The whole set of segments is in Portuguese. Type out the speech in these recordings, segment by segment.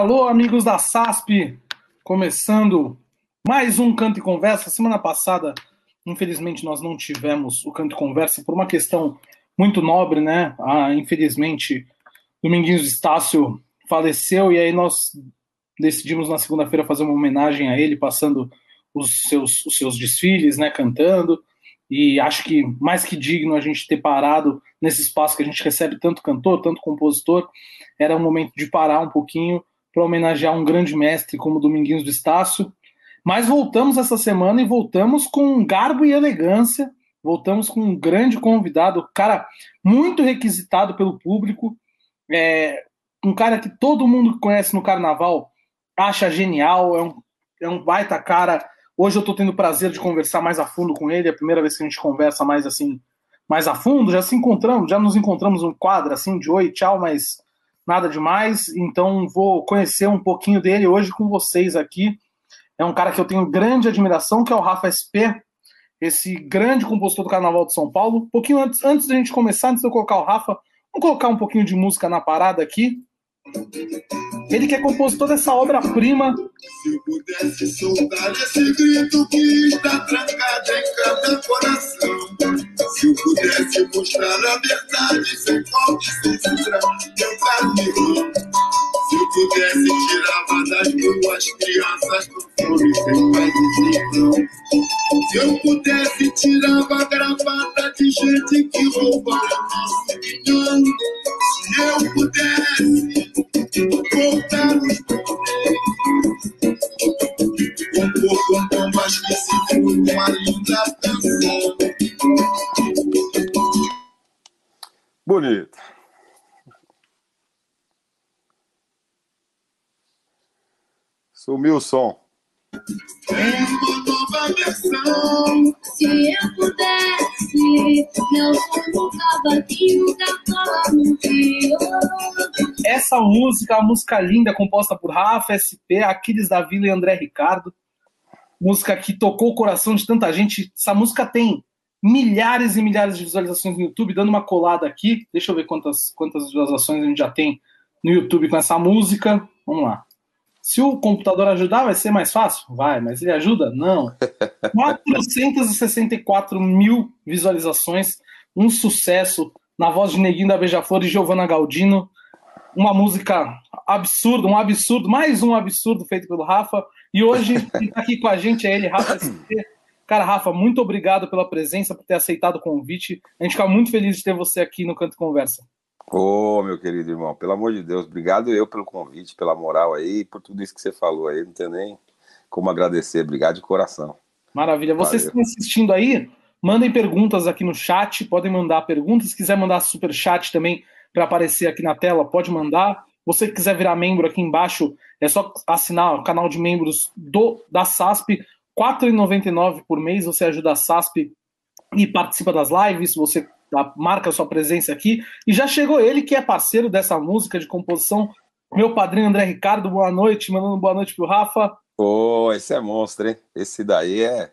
Alô, amigos da SASP, começando mais um Canto e Conversa. Semana passada, infelizmente, nós não tivemos o Canto e Conversa por uma questão muito nobre, né? Ah, infelizmente, Dominguinhos Estácio faleceu e aí nós decidimos na segunda-feira fazer uma homenagem a ele, passando os seus, os seus desfiles, né? Cantando. E acho que mais que digno a gente ter parado nesse espaço que a gente recebe tanto cantor, tanto compositor, era um momento de parar um pouquinho para homenagear um grande mestre como Dominguinhos do Estácio. Mas voltamos essa semana e voltamos com garbo e elegância. Voltamos com um grande convidado, cara muito requisitado pelo público, é, um cara que todo mundo que conhece no carnaval acha genial, é um, é um baita cara. Hoje eu estou tendo o prazer de conversar mais a fundo com ele, é a primeira vez que a gente conversa mais assim, mais a fundo. Já se encontramos, já nos encontramos um quadro assim de oi, tchau, mas nada demais. Então vou conhecer um pouquinho dele hoje com vocês aqui. É um cara que eu tenho grande admiração, que é o Rafa SP, esse grande compositor do Carnaval de São Paulo. Um pouquinho antes, antes da gente começar, antes de eu colocar o Rafa, vamos colocar um pouquinho de música na parada aqui. Ele que é compositor dessa obra-prima. Se eu pudesse soltar esse grito que está trancado em cada coração. Se eu pudesse mostrar a verdade sem falta e sem censura, meu pudesse tirava das ruas crianças com fome sem pai dizer Se eu pudesse tirava a gravata de gente que rouba o nosso milhão. Se eu pudesse voltar os Compor com bombas que se uma linda canção. Bonito. Sumiu o som. Uma. Se eu pudesse, não. Essa música, a música linda composta por Rafa, SP, Aquiles da Vila e André Ricardo. Música que tocou o coração de tanta gente. Essa música tem milhares e milhares de visualizações no YouTube, dando uma colada aqui. Deixa eu ver quantas, quantas visualizações a gente já tem no YouTube com essa música. Vamos lá. Se o computador ajudar, vai ser mais fácil? Vai, mas ele ajuda? Não. 464 mil visualizações, um sucesso na voz de Neguinho da Beija-Flor e Giovanna Galdino. Uma música absurda, um absurdo, mais um absurdo feito pelo Rafa. E hoje, quem está aqui com a gente é ele, Rafa SP. Cara, Rafa, muito obrigado pela presença, por ter aceitado o convite. A gente fica muito feliz de ter você aqui no Canto Conversa. Ô, meu querido irmão, pelo amor de Deus, obrigado eu pelo convite, pela moral aí, por tudo isso que você falou aí. Não tenho nem como agradecer. Obrigado de coração. Maravilha. Vocês Valeu. estão assistindo aí, mandem perguntas aqui no chat, podem mandar perguntas. Se quiser mandar super chat também para aparecer aqui na tela, pode mandar. Você que quiser virar membro aqui embaixo, é só assinar o canal de membros do da SASP, R$ 4,99 por mês. Você ajuda a SASP e participa das lives, você marca a sua presença aqui. E já chegou ele, que é parceiro dessa música de composição, meu padrinho André Ricardo. Boa noite, mandando boa noite pro Rafa. Ô, esse é monstro, hein? Esse daí é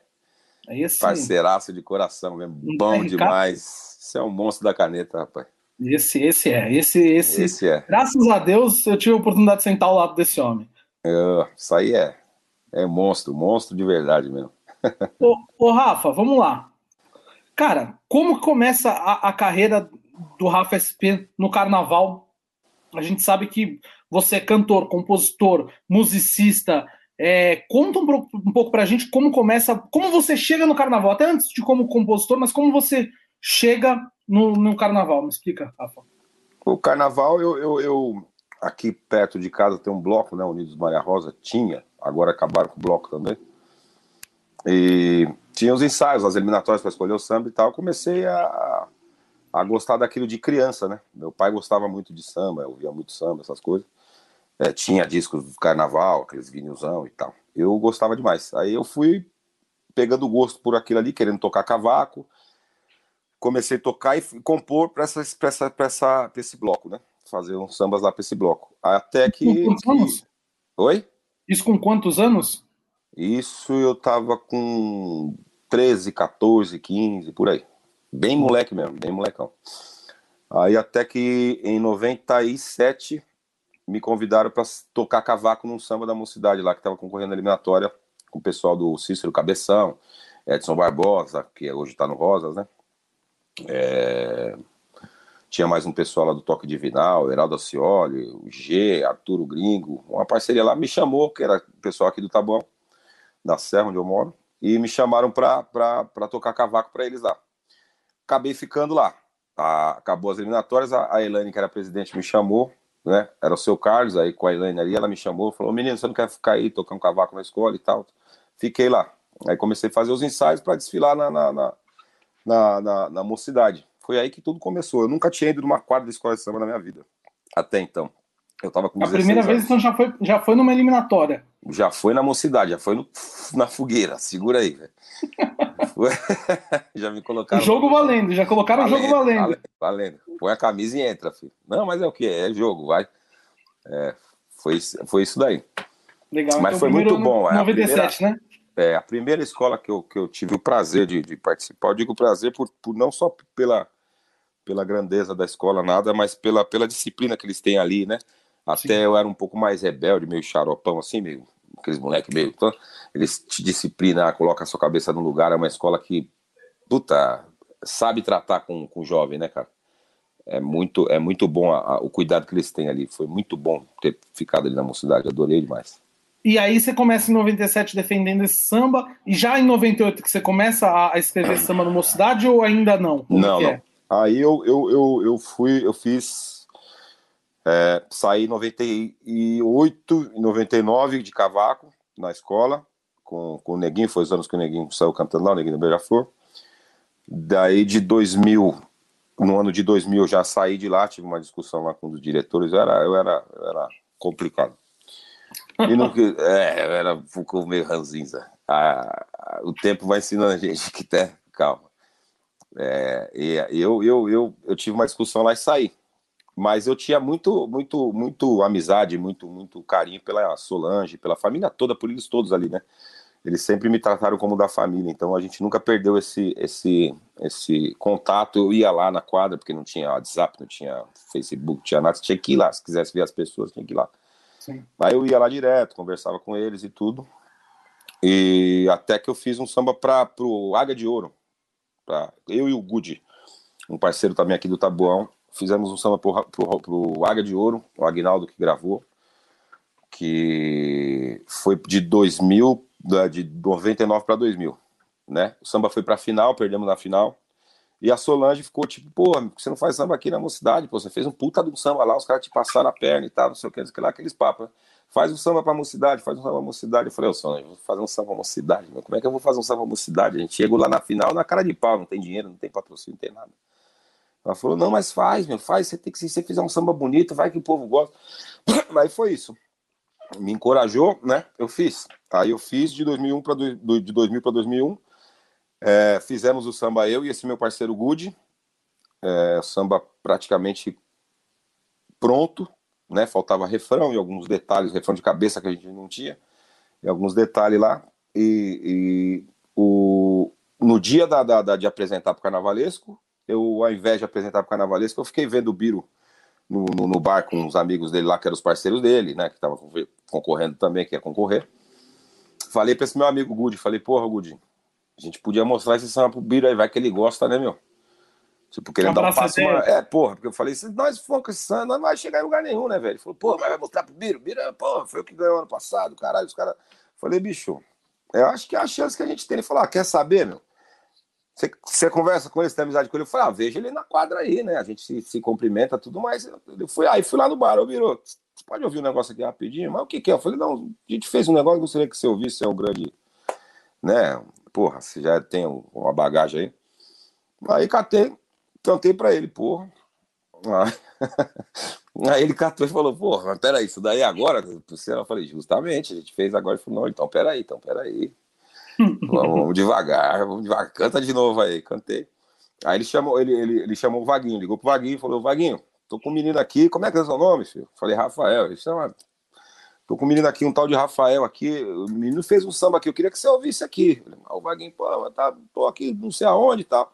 É esse, parceiraço de coração mesmo. Não Bom Ricardo? demais. Você é um monstro da caneta, rapaz. esse, esse é. Esse, esse, Esse é. Graças a Deus eu tive a oportunidade de sentar ao lado desse homem. É, Isso aí é. É monstro, monstro de verdade mesmo. Ô, ô, Rafa, vamos lá. Cara, como começa a, a carreira do Rafa SP no carnaval? A gente sabe que você é cantor, compositor, musicista. É, conta um, um pouco pra gente como começa, como você chega no carnaval, até antes de como compositor, mas como você chega no, no carnaval. Me explica, Rafa. O carnaval, eu, eu, eu- aqui perto de casa tem um bloco, né? Unidos Maria Rosa, tinha, agora acabaram com o bloco também. E tinha os ensaios, as eliminatórias para escolher o samba e tal. Eu comecei a, a gostar daquilo de criança, né? Meu pai gostava muito de samba, eu ouvia muito samba, essas coisas. É, tinha discos do carnaval, aqueles vinilzão e tal. Eu gostava demais. Aí eu fui pegando gosto por aquilo ali, querendo tocar cavaco. Comecei a tocar e compor para essa, pra essa, pra essa, pra esse bloco, né? Fazer uns sambas lá para esse bloco. Até que. Com quantos anos? que- Oi? Isso com quantos anos? Isso eu tava com 13, 14, 15, por aí. Bem moleque mesmo, bem molecão. Aí até que em 97 me convidaram para tocar cavaco num samba da mocidade lá, que estava concorrendo na eliminatória com o pessoal do Cícero Cabeção, Edson Barbosa, que hoje está no Rosas, né? É... Tinha mais um pessoal lá do Toque Divinal, Heraldo Acioli, o G, Arturo Gringo, uma parceria lá, me chamou, que era o pessoal aqui do Taboão, da Serra, onde eu moro, e me chamaram para tocar cavaco para eles lá. Acabei ficando lá. A, acabou as eliminatórias, a, a Elaine, que era presidente, me chamou, né? Era o seu Carlos, aí com a Elaine ali, ela me chamou, falou: Menino, você não quer ficar aí tocando cavaco na escola e tal? Fiquei lá. Aí comecei a fazer os ensaios para desfilar na na, na, na, na, na mocidade. Foi aí que tudo começou. Eu nunca tinha ido numa quadra de escola de samba na minha vida. Até então. Eu tava com A primeira vez, então, já foi, já foi numa eliminatória. Já foi na mocidade, já foi no, na fogueira. Segura aí, velho. já me colocaram. O jogo valendo, já colocaram valendo, o jogo valendo. valendo. Valendo. Põe a camisa e entra, filho. Não, mas é o que? É jogo, vai. É, foi, foi isso daí. Legal. Mas então, foi muito bom. 97, é né? É, a primeira escola que eu, que eu tive o prazer de, de participar, eu digo prazer por, por não só pela, pela grandeza da escola, nada, mas pela, pela disciplina que eles têm ali, né? Até Sim. eu era um pouco mais rebelde, meio xaropão, assim, meio, aqueles moleques meio. Então, eles te disciplinam, colocam a sua cabeça no lugar. É uma escola que, puta, sabe tratar com, com o jovem, né, cara? É muito, é muito bom a, a, o cuidado que eles têm ali. Foi muito bom ter ficado ali na mocidade, adorei demais. E aí você começa em 97 defendendo esse samba, e já em 98 que você começa a escrever samba no Mocidade ou ainda não? Como não, não. É? Aí eu, eu, eu, eu fui, eu fiz. É, saí em 98, 99 de cavaco na escola, com, com o Neguinho, foi os anos que o Neguinho saiu cantando lá, o Neguinho do Beija-Flor. Daí de 2000, no ano de 2000 eu já saí de lá, tive uma discussão lá com os diretores, eu era, eu era, eu era complicado. E não, é, eu era um meio ranzinza. O tempo vai ensinando a gente que tá, calma. É, e eu, eu, eu, eu tive uma discussão lá e saí. Mas eu tinha muito, muito, muito amizade, muito, muito carinho pela Solange, pela família toda, por eles todos ali, né? Eles sempre me trataram como da família, então a gente nunca perdeu esse, esse, esse contato. Eu ia lá na quadra, porque não tinha WhatsApp, não tinha Facebook, tinha nada. Tinha que ir lá, se quisesse ver as pessoas, tinha que ir lá. Sim. Aí eu ia lá direto, conversava com eles e tudo. E até que eu fiz um samba para o Águia de Ouro, pra, eu e o Gudi, um parceiro também aqui do Tabuão, fizemos um samba pro, pro, pro Águia de Ouro, o Agnaldo que gravou, que foi de 2000, de 99 para 2000, né? O samba foi para final, perdemos na final. E a Solange ficou tipo, pô, você não faz samba aqui na mocidade, pô, você fez um puta de um samba lá, os caras te passaram a perna e tal, não sei o que, não sei lá, aqueles papos. Né? Faz um samba pra mocidade, faz um samba pra mocidade. Eu falei, ô Solange, vou fazer um samba pra mocidade, meu. Como é que eu vou fazer um samba pra mocidade? A gente chegou lá na final na cara de pau, não tem dinheiro, não tem patrocínio, não tem nada. Ela falou, não, mas faz, meu, faz, você tem que, se você fizer um samba bonito, vai que o povo gosta. Mas foi isso. Me encorajou, né? Eu fiz. Aí eu fiz de 2001 para de 2000 para 2001. É, fizemos o samba eu e esse meu parceiro Good. É, samba praticamente pronto, né? Faltava refrão e alguns detalhes, refrão de cabeça que a gente não tinha, e alguns detalhes lá. E, e o, no dia da, da, da de apresentar para o Carnavalesco, eu, ao invés de apresentar para o Carnavalesco, eu fiquei vendo o Biro no, no, no, bar com os amigos dele lá, que eram os parceiros dele, né? Que estavam concorrendo também, que ia concorrer. Falei para esse meu amigo Gudi, falei, porra, Gudi, a gente podia mostrar esse samba pro Biro aí, vai que ele gosta, né, meu? Tipo, querendo dar um passo. Uma... É, porra, porque eu falei, se nós for com esse samba, nós não vai chegar em lugar nenhum, né, velho? Ele falou, pô, mas vai mostrar pro Biro? Biro, porra, foi o que ganhou ano passado, caralho, os caras. Falei, bicho, eu acho que é a chance que a gente tem. Ele falou, ah, quer saber, meu? Você, você conversa com ele, você tem amizade com ele? Eu falei, ah, veja ele na quadra aí, né? A gente se, se cumprimenta, tudo mais. Eu fui, aí fui lá no bar, eu virou, você pode ouvir um negócio aqui rapidinho? Mas o que que é? Eu falei, não, a gente fez um negócio, gostaria que você ouvisse, é um grande, né? Porra, você já tem uma bagagem aí. Aí catei, cantei pra ele, porra. Aí ele catou e falou, porra, mas peraí, isso daí agora? Eu falei, justamente, a gente fez agora. Ele falou, não, então peraí, então peraí. Vamos devagar, vamos devagar, canta de novo aí, cantei. Aí ele chamou, ele, ele, ele chamou o Vaguinho, ligou pro Vaguinho e falou, Vaguinho, tô com um menino aqui, como é que é o seu nome, filho? Falei, Rafael. Ele chama, tô com um menino aqui, um tal de Rafael aqui, o menino fez um samba aqui, eu queria que você ouvisse aqui. Falei, o Vaguinho, pô, tá, tô aqui não sei aonde e tal.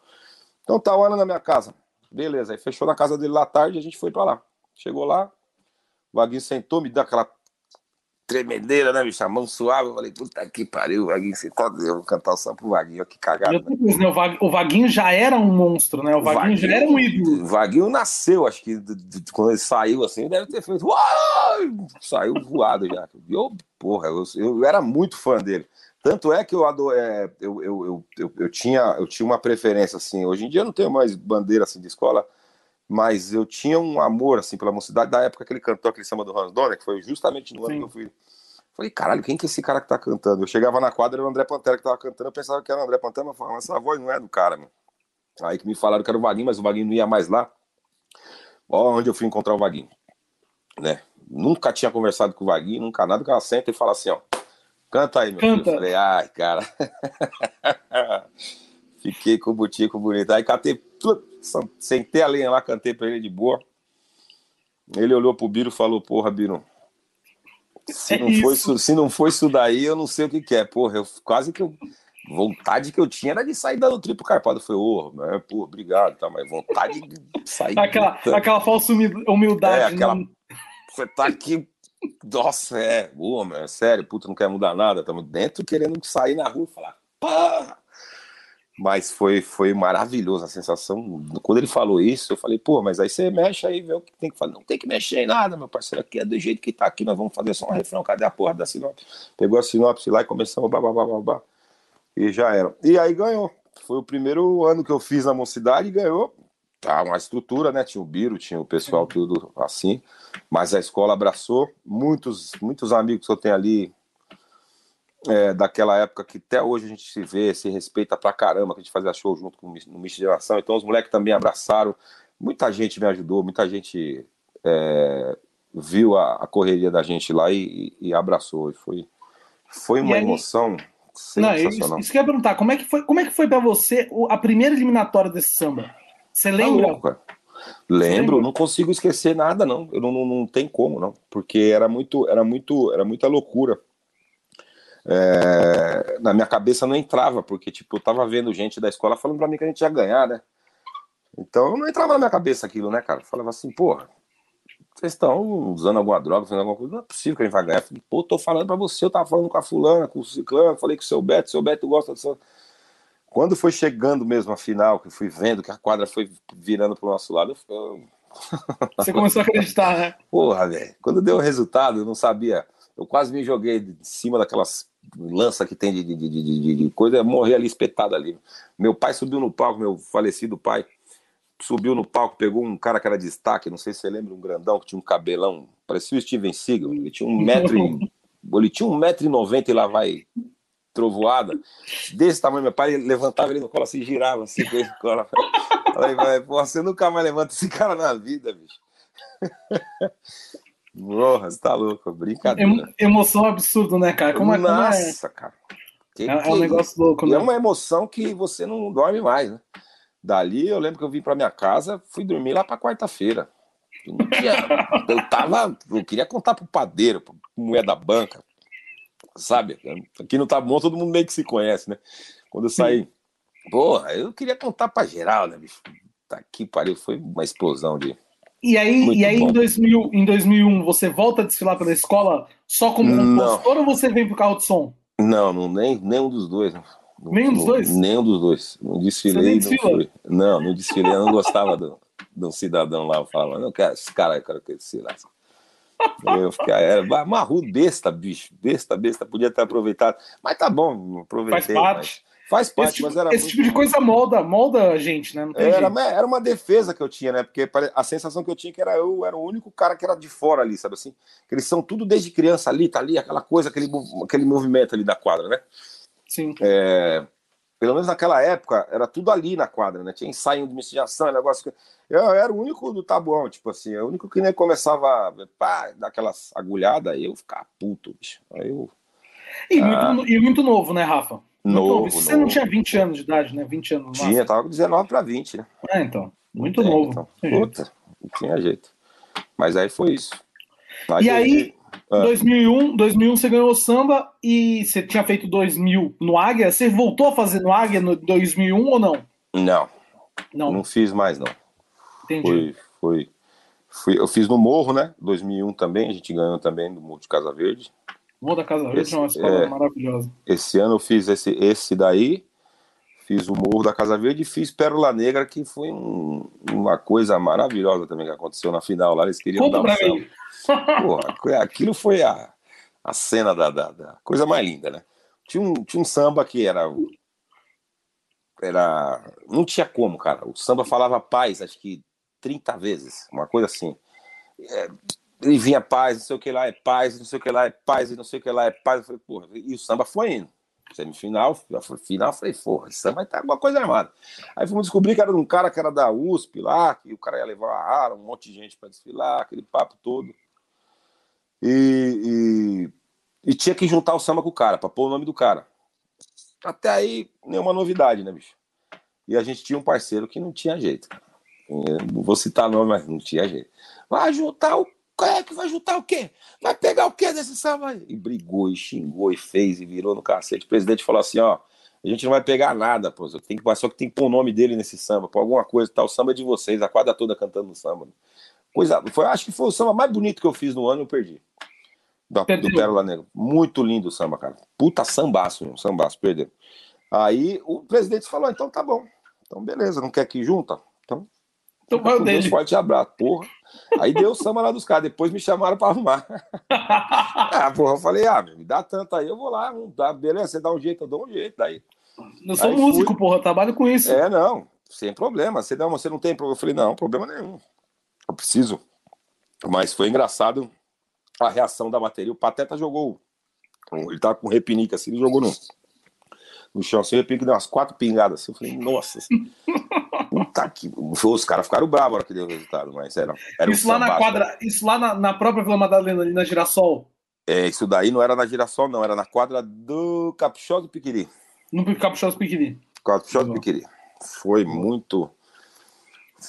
Então tá, olha na minha casa. Beleza, aí fechou na casa dele lá tarde, a gente foi para lá. Chegou lá, O Vaguinho sentou, me deu aquela tremedeira, né, bicho? A mão suave. Eu falei, puta que pariu, Vaguinho sentou, eu vou cantar o samba pro Vaguinho, que cagada. Né? Né, o, Vag- o Vaguinho já era um monstro, né? O Vaguinho, já era um ídolo. O Vaguinho nasceu, acho que quando ele saiu assim, deve ter feito. "Uau!" Saiu voado já. Eu, porra, eu, eu era muito fã dele. Tanto é que eu, ado- é, eu, eu, eu, eu, eu tinha, eu tinha uma preferência, assim. Hoje em dia eu não tenho mais bandeira assim, de escola, mas eu tinha um amor assim, pela mocidade da época que ele cantou aquele samba do Hans Donner, que foi justamente no ano Sim. que eu fui. Falei, caralho, quem que é esse cara que tá cantando? Eu chegava na quadra, era o André Pantera que tava cantando, eu pensava que era o André Pantera, mas falava, essa voz não é do cara, mano. Aí que me falaram que era o Vaguinho, mas o Vaguinho não ia mais lá. Ó, onde eu fui encontrar o Vaguinho. Né? Nunca tinha conversado com o Vaguinho, nunca nada, que ela senta e fala assim, ó. Canta aí, meu Canta. filho. Eu falei, ai, cara. Fiquei com o butico bonito. Aí catei, plup, sentei a lenha lá, cantei pra ele de boa. Ele olhou pro Biro e falou, porra, Biro, se É não, foi se não foi isso daí, eu não sei o que, que é. Porra, eu quase que eu. Vontade que eu tinha era de sair dando triplo carpado. Falei, ô, mas, pô, obrigado, tá, mas vontade de sair. Aquela, gritando. aquela falsa humi- humildade. É, aquela- né? Você tá aqui. Nossa, é, ô, meu, é sério, puta, não quer mudar nada. Estamos dentro querendo sair na rua e falar, pá! Mas foi, foi maravilhoso a sensação. Quando ele falou isso, eu falei, pô, mas aí você mexe aí, vê o que tem que fazer. Não tem que mexer em nada, meu parceiro. Aqui é do jeito que tá aqui, nós vamos fazer só um refrão. Cadê a porra da sinopse? Pegou a sinopse lá e começamos babá. E já era. E aí ganhou. Foi o primeiro ano que eu fiz na mocidade e ganhou. Tá, uma estrutura, né? Tinha o Biro, tinha o pessoal tudo assim. Mas a escola abraçou. Muitos, muitos amigos que eu tenho ali é, daquela época que até hoje a gente se vê, se respeita pra caramba, que a gente fazia show junto com o Miss Geração. Então os moleques também abraçaram. Muita gente me ajudou, muita gente é, viu a, a correria da gente lá e, e abraçou. E foi, foi uma aí- emoção Não, isso, sensacional. isso que eu ia perguntar. Como é que foi, como é que foi pra você a primeira eliminatória desse samba? Você Tá lembra? cara. Lembro, não consigo esquecer nada, não. Eu não, não, não tem como, não. Porque era muito, era muito, era muita loucura. É, na minha cabeça não entrava, porque tipo, eu tava vendo gente da escola falando pra mim que a gente ia ganhar, né? Então não entrava na minha cabeça aquilo, né, cara? Eu falava assim, porra, vocês estão usando alguma droga, fazendo alguma coisa, não é possível que a gente vai ganhar. Eu falei, Pô, tô falando pra você, eu tava falando com a fulana, com o ciclano, falei com o seu Beto, seu Beto gosta do seu. Quando foi chegando mesmo a final, que eu fui vendo que a quadra foi virando pro nosso lado, eu, eu Você começou a acreditar, né? Porra, velho. Quando deu o resultado, eu não sabia. Eu quase me joguei de cima daquelas lanças que tem de, de, de, de, coisa, eu morri ali espetado ali. Meu pai subiu no palco, meu falecido pai, subiu no palco, pegou um cara que era destaque, não sei se você lembra, um grandão que tinha um cabelão, parecia o Steven Seagal, ele tinha um metro e, ele tinha um metro e noventa e lá vai trovoada, desse tamanho, meu pai levantava ele no colo assim, girava assim, com ele no colo. Falei, vai, você nunca mais levanta esse cara na vida, bicho. Porra, você tá louco, brincadeira. Emo- emoção absurda, né, cara? Como é, como é, Nossa, cara. Que é, é que um negócio louco, né? é uma emoção que você não dorme mais, né? Dali eu lembro que eu vim pra minha casa, fui dormir lá pra quarta-feira. Eu tava. Eu queria contar pro padeiro, pro mulher da banca. Sabe? Aqui no Tá Bom todo mundo meio que se conhece, né? Quando eu saí. Porra, eu queria contar pra geral, né, bicho? Tá aqui, pariu. Foi uma explosão de. E aí, Muito e aí bom. em, 2000, em 2001, você volta a desfilar pela escola só como compositor ou você vem pro carro de som? Não, não nem, nenhum dos dois. né? Não- Nenhum dos não- dois? Nenhum dos dois. Não desfilei, não fui. Não, não desfilei, eu não gostava do, de um cidadão lá. Eu falava, não quero esse cara, quero que lasque. Eu fiquei, era ba- marrudo, besta, bicho. Besta, besta, podia ter aproveitado. Mas tá bom, aproveitei. Faz parte. mas- faz parte, Esse, tipo, mas era esse muito tipo de coisa molda, molda a gente, né? Era, jeito. era uma defesa que eu tinha, né? Porque a sensação que eu tinha é que era eu era o único cara que era de fora ali, sabe assim? Que eles são tudo desde criança ali, tá ali, aquela coisa, aquele, aquele movimento ali da quadra, né? Sim. É, pelo menos naquela época, era tudo ali na quadra, né? Tinha ensaio de miscigenação, negócio que. Eu, era o único do tabuão, tipo assim, o único que nem começava pá, daquelas agulhadas, aí eu ficava puto, bicho. Aí eu. E, Ah. muito, e muito novo, né, Rafa? Novo, Você não novo. tinha 20 anos de idade, né? 20 anos. Tinha, tava com 19 para 20, né? É, então. Muito Tem, novo. então. Jeito. Puta, não tinha jeito. Mas aí foi isso. E aí, Ah. 2001, 2001 você ganhou o samba e você tinha feito 2000 no Águia. Você voltou a fazer no Águia no 2001 ou não? Não, Não, não fiz mais, não. entendi. Foi, foi, Fui, eu fiz no Morro, né? 2001 também, a gente ganhou também do Morro de Casa Verde. Morro da Casa Verde Esse- é uma escola é. maravilhosa. Esse ano eu fiz esse, esse daí, fiz o Morro da Casa Verde e fiz Pérola Negra, que foi um- uma coisa maravilhosa também que aconteceu na final lá. Eles queriam Conta dar um. Porra, aquilo foi a, a cena da, da- da coisa mais linda, né? Tinha um, tinha um samba que era. Era. Não tinha como, cara. O samba falava paz, acho que 30 vezes, uma coisa assim. É, ele vinha paz, não sei o que lá é paz, não sei o que lá é paz, e não sei o que lá é paz. Eu falei, porra, e o samba foi indo. Semifinal, final, falei, porra, esse samba estar alguma coisa armada. Aí fomos descobrir que era um cara que era da USP lá, que o cara ia levar uma ara, um monte de gente para desfilar, aquele papo todo. E, e, e tinha que juntar o samba com o cara, para pôr o nome do cara. Até aí, nenhuma novidade, né, bicho? E a gente tinha um parceiro que não tinha jeito. Eu não vou citar nome, mas não tinha jeito. Vai juntar o. É que vai juntar o quê? Vai pegar o quê desse samba aí? E brigou, e xingou, e fez, e virou no cacete. O presidente falou assim: ó, a gente não vai pegar nada, pô. Só, tem que, só que tem que pôr o nome dele nesse samba, por alguma coisa tal. O samba é de vocês, a quadra toda cantando no samba. Coisa, foi, acho que foi o samba mais bonito que eu fiz no ano, eu perdi. Da, do Perdeu. Pérola Negra. Muito lindo o samba, cara. Puta sambaço, meu, sambaço, perdeu. Aí o presidente falou: então tá bom. Então beleza, não quer que junta? O com Deus, dele. forte abraço, porra. Aí deu o samba lá dos caras, depois me chamaram pra arrumar. Ah, porra, eu falei, ah, me dá tanto aí, eu vou lá, não dá, beleza, você dá um jeito, eu dou um jeito. Daí, Eu sou Aí músico, fui. porra, trabalho com isso. é, não, sem problema, você não, você não tem problema. Eu falei, não, problema nenhum, eu preciso. Mas foi engraçado a reação da bateria, o Pateta jogou, ele tava com um repinique assim, ele jogou no, no chão, assim, o repinique deu umas quatro pingadas assim, eu falei, nossa, puta que... Os caras ficaram bravos na hora que deu o resultado, mas era, era um isso lá na quadra, isso lá na, própria Vila Madalena, ali na Girassol, É, isso daí não era na Girassol, não, era na quadra do Caprichoso do Piquiri. no Caprichoso Piquiri. Caprichoso do Legal. Piquiri. Foi muito.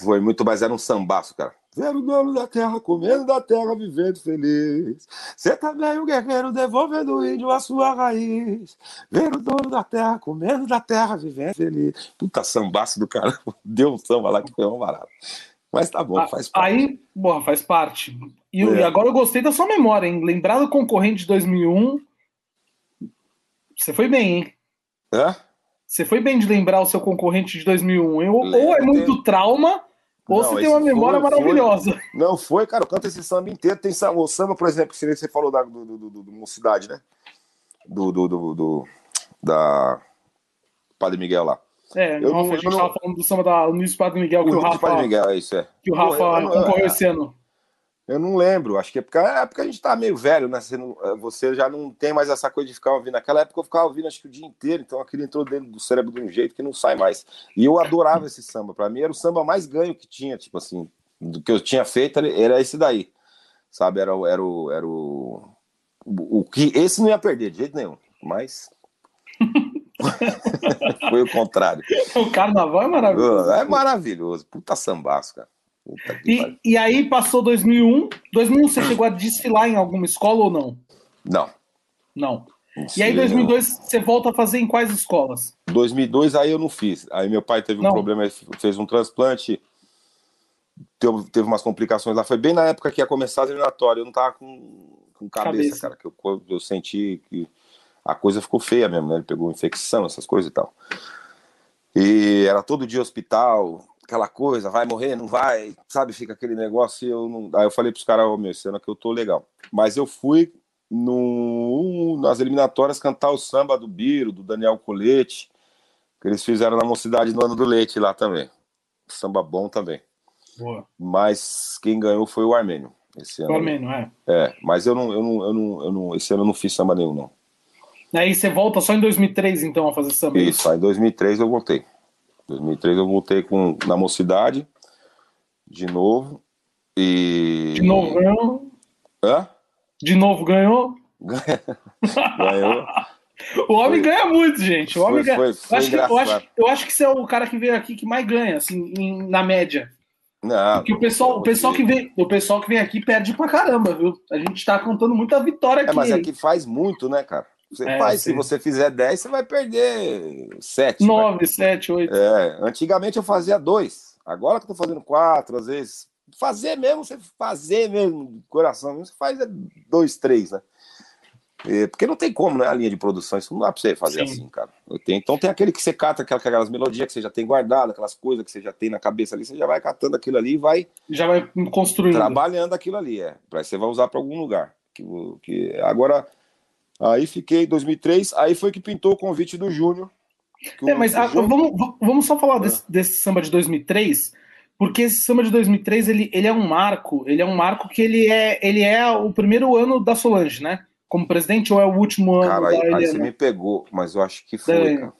Foi muito, mas era um sambaço, cara. Ver o dono da terra comendo da terra, vivendo feliz. Você também, o guerreiro, devolvendo o índio a sua raiz. Ver o dono da terra comendo da terra, vivendo feliz. Puta sambaço do cara. Deu um samba lá que foi uma barata. Mas tá bom, Ah, faz parte. Aí, porra, faz parte. E, É. e agora eu gostei da sua memória, hein? Lembrar do concorrente de 2001. Você foi bem, hein? Hã? Você foi bem de lembrar o seu concorrente de 2001. hein? Ou, é muito trauma, ou Não, você tem uma memória foi- foi- maravilhosa. Não foi, cara, eu canto esse samba inteiro. Tem samba, o samba, por exemplo, que você falou da, do, do, do, do Mocidade, né? Do, do, do, do- da Padre Miguel lá. É, Eu nossa, não- a gente eu não- falando do samba da Luiz Padre Miguel, que o, O Padre Rafa, Miguel, é isso, é. que o Rafa eu não- concorreu é, esse ano. Eu não lembro, acho que é porque, é porque a gente tá meio velho, né? Você, não- você já não tem mais essa coisa de ficar ouvindo. Naquela época eu ficava ouvindo acho que o dia inteiro, então aquilo entrou dentro do cérebro de um jeito que não sai mais. E eu adorava esse samba. Pra mim era o samba mais ganho que tinha, tipo assim, do que eu tinha feito era- esse daí. Sabe? Era, o- era, o, era o, o, o que. Esse não ia perder de jeito nenhum, mas. Foi o contrário. O carnaval é maravilhoso. É maravilhoso. Puta sambaço, cara. E, e aí passou 2001. 2001 você chegou a desfilar em alguma escola ou não? Não. Não. E aí 2002 você volta a fazer em quais escolas? 2002 aí eu não fiz. Aí meu pai teve um Não. problema, ele fez um transplante, teve, teve umas complicações lá. Foi bem na época que ia começar as eliminatórias. Eu não tava com, com cabeça, Cabeça. cara. Que eu, eu senti que a coisa ficou feia mesmo, né? Ele pegou infecção, essas coisas e tal. E era todo dia hospital, aquela coisa, vai morrer, não vai, sabe? Fica aquele negócio. E eu não... Aí eu falei pros caras, ô meu, esse ano que eu tô legal. Mas eu fui no, nas eliminatórias cantar o samba do Biro, do Daniel Colete, que eles fizeram na Mocidade no ano do leite lá também. Samba bom também. Boa. Mas quem ganhou foi o Armênio. Esse ano. O Armênio, é. É, mas eu não, eu não, eu não, eu não, esse ano eu não fiz samba nenhum, não. Aí você volta só em 2003, então, a fazer samba. Isso, aí em 2003 eu voltei. 2003 eu voltei com, na Mocidade, de novo. E. De novo ganhou. Hã? De novo ganhou. Ganhou. O homem Foi. ganha muito, gente. O homem Foi, ganha. foi, eu, acho que, eu, acho, eu acho que você é o cara que veio aqui que mais ganha, assim, em- na média. Não, Porque o pessoal, o pessoal que vem, o pessoal que vem aqui perde pra caramba, viu? A gente tá contando muita vitória aqui. É, mas é que faz muito, né, cara? Você É, faz, sim. se você fizer 10, você vai perder 7. 9, 7, 8. É, antigamente eu fazia dois. Agora que eu tô fazendo quatro, às vezes fazer mesmo, você fazer mesmo, coração, você faz é dois, três, né? É, porque não tem como, né? A linha de produção, isso não dá pra você fazer Sim. assim, cara. Tenho, então tem aquele que você cata, aquelas melodias que você já tem guardado, aquelas coisas que você já tem na cabeça ali, você já vai catando aquilo ali e vai. Já vai construindo. Trabalhando aquilo ali, é. Pra, você vai usar para algum lugar. Que, que, agora, aí fiquei em 2003, aí foi que pintou o convite do Júnior. É, mas a, vamos, vamos só falar desse, desse samba de 2003 porque esse samba de 2003 ele, ele é um marco, ele é um marco que ele é, ele é o primeiro ano da Solange, né? Como presidente ou é o último ano cara, aí, aí você me pegou, mas eu acho que foi. É. Eu,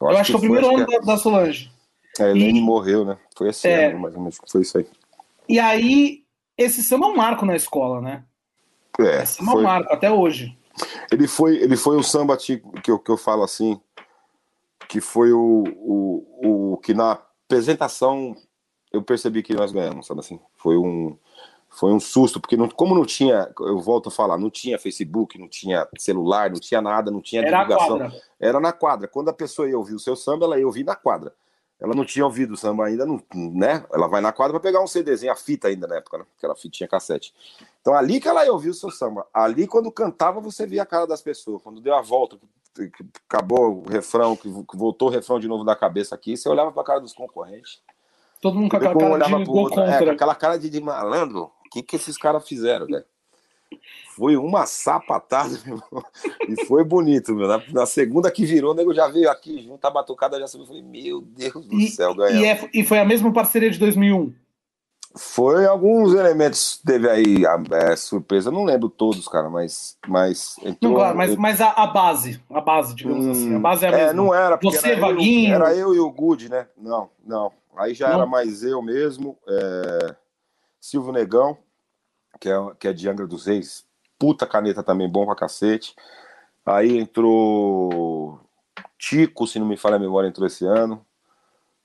eu, acho, que, que é o primeiro ano da, da, Solange. É, Helene e... morreu, né? Foi esse é... ano, mais ou menos, foi isso aí. E aí, esse samba é um marco na escola, né? É. Esse samba é um marco, até hoje. Ele foi, ele foi o samba que eu, que eu falo assim, que foi o, o, o que na apresentação eu percebi que nós ganhamos, sabe assim? Foi um, foi um susto, porque não, como não tinha, eu volto a falar, não tinha Facebook, não tinha celular, não tinha nada, não tinha Era divulgação. Era na quadra. Quando a pessoa ia ouvir o seu samba, ela ia ouvir na quadra. Ela não tinha ouvido o samba ainda, não, né? Ela vai na quadra para pegar um CDzinho, a fita ainda na época, né? Aquela fitinha cassete. Então ali que ela ia ouvir o seu samba. Ali quando cantava, você via a cara das pessoas. Quando deu a volta, que acabou o refrão, que voltou o refrão de novo da cabeça aqui, você olhava para a cara dos concorrentes. Todo mundo com aquela cara de gol contra. É, aquela cara de, de malandro. O que, que esses caras fizeram, velho? Foi uma sapatada, meu irmão. E foi bonito, meu. Na, na, segunda que virou, o nego já veio aqui junto, a batucada já subiu. Falei, meu Deus do e, céu, ganhou. E, é, e, foi a mesma parceria de 2001? Foi alguns elementos, teve aí a, é, surpresa, não lembro todos, cara, mas. mas entrou, não, claro, mas, mas a, a, base, a base, digamos hum, assim. A base é a é, mesma. É, não era, porque Você, era Vaguinho. Eu, era eu e o Good, né? Não, não. Aí já não. era mais eu mesmo, é... Silvio Negão, que é, que é de Angra dos Reis, puta caneta também, bom pra cacete. Aí entrou Tico, se não me falha a memória, entrou esse ano.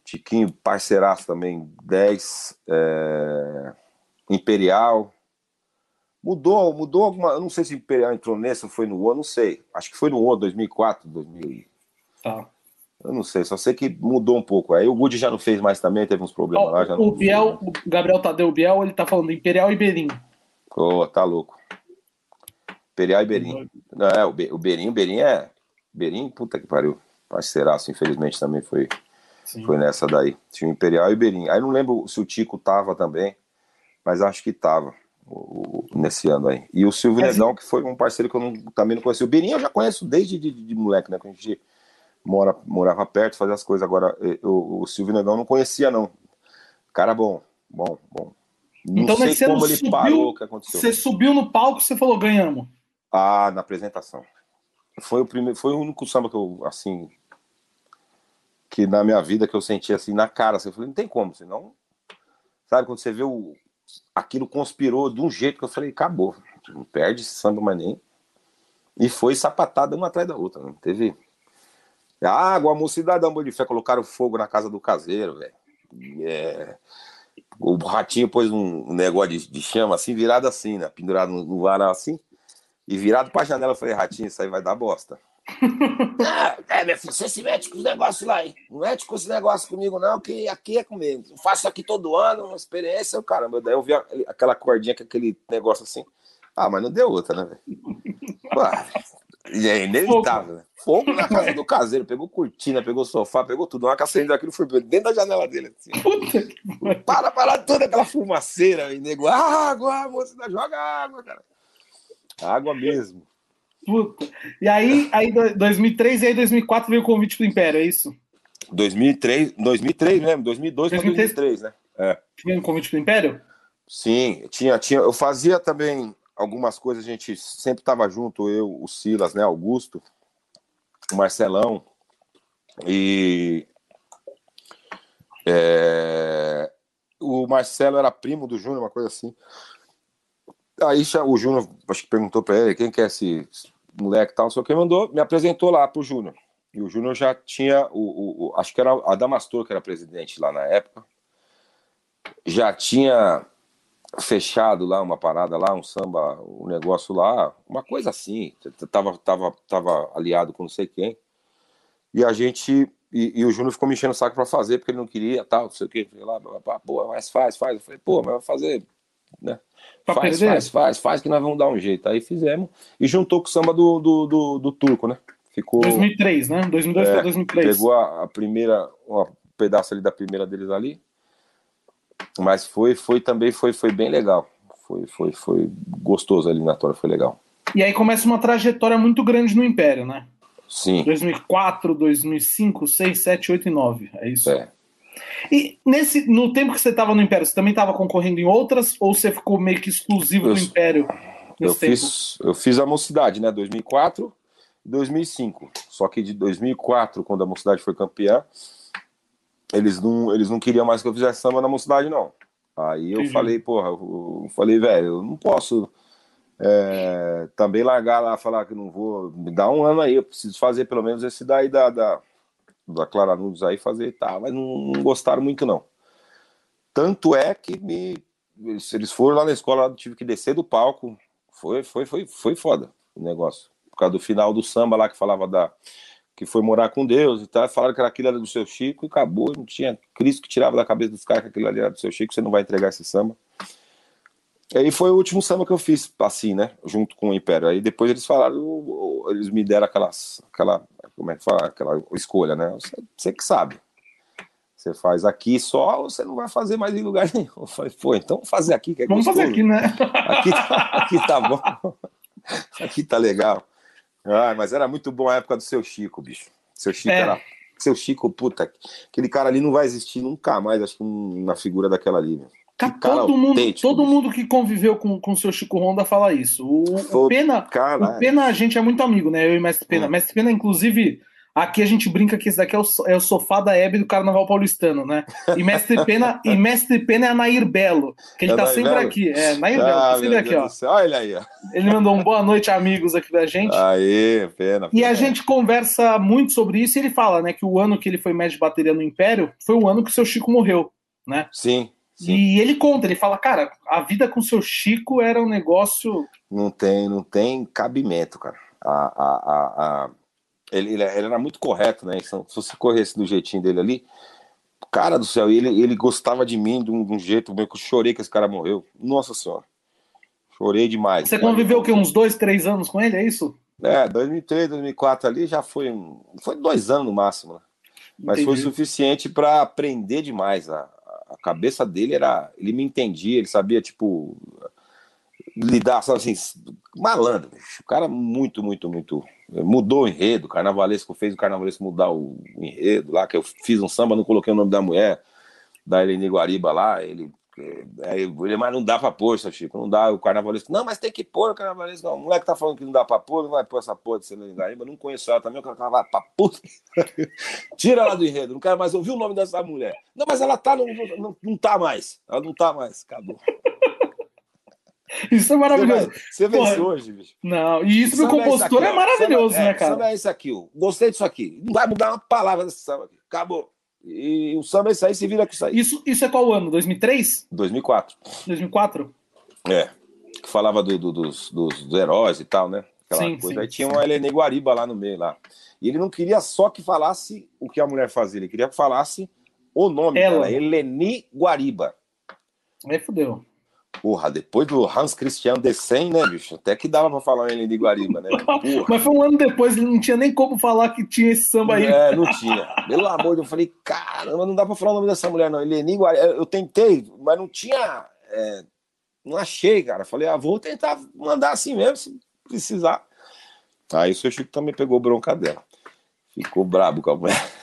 Tiquinho, parceiraço também, 10. É... Imperial. Mudou, mudou alguma. Eu não sei se Imperial entrou nesse ou foi no O, não sei. Acho que foi no O, 2004, 2000. Tá. Eu não sei, só sei que mudou um pouco. Aí o Good já não fez mais também, teve uns problemas oh, lá. O Biel, o Gabriel Tadeu Biel, ele tá falando Imperial e Berim. Ô, oh, tá louco. Imperial e Berim. Não, é, o, Be, o Berim, o Berim é. Berim, puta que pariu. Parceiraço, infelizmente, também foi, foi nessa daí. Tinha o Imperial e o Berim. Aí não lembro se o Tico tava também, mas acho que tava o, nesse ano aí. E o Silvio é, Negão, que foi um parceiro que eu não, também não conheci. O Berim eu já conheço desde de, de, de moleque, né? Que a gente mora, morava perto, fazia as coisas. Agora, eu, o Silvio Negão não conhecia, não. Cara bom, bom, bom. Não então, sei como ele subiu, parou, o que aconteceu. Você subiu no palco você falou, ganhamos. Ah, na apresentação. Foi o primeiro, foi o único samba que eu, assim, que na minha vida que eu senti assim na cara, assim, eu falei, não tem como, senão, sabe, quando você vê o, aquilo conspirou de um jeito que eu falei, acabou, não perde esse samba mais nem. E foi sapatada uma atrás da outra, não teve Água, a mocidade da de fé colocaram fogo na casa do caseiro, velho. É... O ratinho pôs um negócio de, de, chama assim, virado assim, né? Pendurado no, no varal assim. E virado pra janela, eu falei, ratinho, isso aí vai dar bosta. é, meu filho, você se mete com os negócios lá, hein? Não mete com esse negócio comigo, não, que aqui é comigo. Eu faço aqui todo ano, uma experiência, caramba. Daí eu vi aquela cordinha com aquele negócio assim. Ah, mas não deu outra, né, velho? É inevitável, né? Fogo na casa do caseiro, pegou cortina, pegou sofá, pegou tudo. Uma caçamba daquilo foi dentro da janela dele. Assim. Puta Para, para toda aquela fumaceira, e nego, água, moça, joga água, cara. Água mesmo. Puta. E aí, aí 2003 e aí 2004 veio o convite pro Império, é isso? 2003, 2003 mesmo, 2002 para 2003, né? É. Tinha um convite pro Império? Sim, tinha, tinha. Eu fazia também algumas coisas a gente sempre estava junto, eu, o Silas, né, Augusto, o Marcelão, e é, o Marcelo era primo do Júnior, uma coisa assim. Aí o Júnior, acho que perguntou para ele quem que é esse moleque tal, só que mandou, me apresentou lá pro Júnior. E o Júnior já tinha, o, o, o, acho que era a Damastor, que era presidente lá na época, já tinha fechado lá, uma parada lá, um samba, um negócio lá, uma coisa assim. Tava, tava, tava aliado com não sei quem. E a gente e, e o Júnior ficou me enchendo o saco pra fazer, porque ele não queria, tal, não sei o que. Lá, pô, mas faz, faz. Eu falei, pô, mas vai fazer, né? Pra faz, perder? faz, faz, faz, que nós vamos dar um jeito. Aí fizemos e juntou com o samba do, do, do, do turco, né? Ficou. 2003, né? 2002 É, para 2003. Pegou a, a primeira, um pedaço ali da primeira deles ali. Mas foi, foi também, foi, foi bem legal. Foi, foi, foi gostoso a eliminatória, foi legal. E aí começa uma trajetória muito grande no Império, né? Sim, 2004, 2005, 6, 7, 8 e 9. É isso. é. E nesse, no tempo que você estava no Império, você também estava concorrendo em outras ou você ficou meio que exclusivo Eu- do Império Eu tempo? fiz, eu fiz a mocidade, né? 2004 e 2005. Só que de 2004, quando a mocidade foi campeã, eles não, eles não queriam mais que eu fizesse samba na mocidade, não. Aí eu Entendi. falei, porra, eu, eu falei, velho, eu não posso é, também largar lá, falar que não vou. Me dá um ano aí, eu preciso fazer pelo menos esse daí da, da, da Clara Nunes aí, fazer e tá, mas não, não gostaram muito, não. Tanto é que me. Eles, eles foram lá na escola, eu tive que descer do palco. Foi, foi, foi, foi foda o negócio. Por causa do final do samba lá que falava da. Que foi morar com Deus e tal. Falaram que era aquilo era do seu Chico e acabou. Não tinha Cristo que tirava da cabeça dos caras que aquilo ali era do seu Chico, você não vai entregar esse samba. E aí foi o último samba que eu fiz, assim, né? Junto com o Império. Aí depois eles falaram, eles me deram aquelas, aquela, como é que fala? Aquela escolha, né? Você, você que sabe. Você faz aqui só você não vai fazer mais em lugar nenhum. Eu falei, pô, então vamos fazer aqui que é Vamos fazer gostoso. aqui, né? Aqui tá, aqui tá bom. Aqui tá legal. Ah, mas era muito bom a época do seu Chico, bicho. Seu Chico É. era. Seu Chico, puta, aquele cara ali não vai existir nunca mais, acho que um- na figura daquela ali, meu. Cara todo mundo, todo mundo que conviveu com o seu Chico Honda fala isso. O, o Pena, o Pena, a gente é muito amigo, né? Eu e o Mestre Pena. Hum. Mestre Pena, inclusive, aqui a gente brinca que esse daqui é o, é o sofá da Hebe do Carnaval Paulistano, né? E Mestre Pena, e Mestre Pena é a Nair Belo, que ele É tá Nair sempre Belo? aqui. É, Nair Belo, ah, tá sempre meu aqui, ó. Olha aí, ó. Ele mandou um boa noite, amigos, aqui da gente. Aê, pena. E a gente conversa muito sobre isso e ele fala, né, que o ano que ele foi mestre de bateria no Império foi o ano que o seu Chico morreu, né? Sim, sim. E ele conta, ele fala, cara, a vida com o seu Chico era um negócio. Não tem, não tem cabimento, cara. A, a, a, a- Ele, ele, era muito correto, né? Então, se você corresse do jeitinho dele ali, cara do céu, ele, ele gostava de mim de um, de um jeito meio que eu chorei que esse cara morreu. Nossa senhora. Chorei demais. Você conviveu o quê? Uns dois, três anos com ele, é isso? É, 2003, 2004 ali já foi. um- Foi dois anos no máximo, né? Mas foi suficiente para aprender demais. A, a cabeça dele era. Ele me entendia, ele sabia, tipo, lidar, sabe assim, malandro. bicho. O cara muito, muito, muito. Mudou o enredo, o carnavalesco fez o carnavalesco mudar o enredo lá, que eu fiz um samba, não coloquei o nome da mulher, da Helene Guariba lá, ele. Aí ele, mas não dá pra pôr, seu Chico, não dá o carnavalesco. Não, mas tem que pôr o carnavalesco. Não, o moleque tá falando que não dá pra pôr, não vai pôr essa porra de Helene Guariba, não conheço ela também, o cara vai pra puta. Tira ela do enredo, não quero mais ouvir o nome dessa mulher. Não, mas ela tá, não, não, não tá mais. Ela não tá mais, acabou. Isso é Você, vai, maravilhoso. você vence Porra, hoje, bicho. Não, e isso pro Samba é compositor aqui, é maravilhoso, Samba- né, é, cara? Samba é esse aqui, ó. Gostei disso aqui. Não vai mudar uma palavra desse samba aqui. Acabou. E o samba é isso aí, se vira com isso aí. Isso, isso é qual ano? 2003? 2004. 2004? É. Que falava do- do- dos, dos, dos heróis e tal, né? Aquela Sim, coisa. sim, aí tinha sim. uma Helene Guariba lá no meio lá. E ele não queria só que falasse o que a mulher fazia, ele queria que falasse o nome Ela. dela, Eleni Guariba. Aí fudeu. Porra, depois do Hans Christian Dessen, né, bicho? Até que dava pra falar Eleni Guariba, né? Porra. Mas foi um ano depois, ele não tinha nem como falar que tinha esse samba aí. É, não tinha. Pelo amor de Deus, eu falei, caramba, não dá pra falar o nome dessa mulher, não. Eleni Guariba. Eu tentei, mas não tinha. é, não achei, cara. Falei, ah, vou tentar mandar assim mesmo, se precisar. Aí o seu Chico também pegou bronca dela. Ficou brabo com a mulher.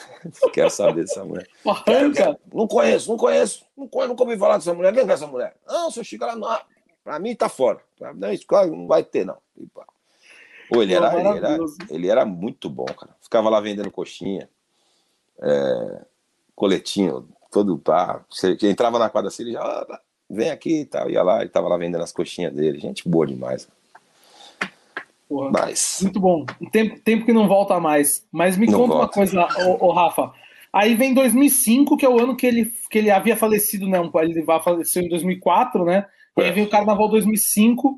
Quero saber dessa mulher. Arranca. Não conheço, não conheço. Não conheço, nunca ouvi falar dessa mulher. Quem é essa mulher? Não, seu Chico, ela não. Pra mim tá fora. Mim, isso, não vai ter, não. Pô, ele, era, ele, era, ele era muito bom, cara. Ficava lá vendendo coxinha, é, coletinho, todo pá. Você entrava na quadra assim, ele já, "Opa, vem aqui e tal. Ia lá, e tava lá vendendo as coxinhas dele. Gente boa demais. Porra. Mas, Muito bom. Tempo, tempo que não volta mais. Mas me Não conta uma volta. coisa, ô, ô, Rafa. Aí vem 2005, que é o ano que ele, que ele havia falecido, né? Ele vai faleceu em 2004, né? E aí É. vem o Carnaval 2005,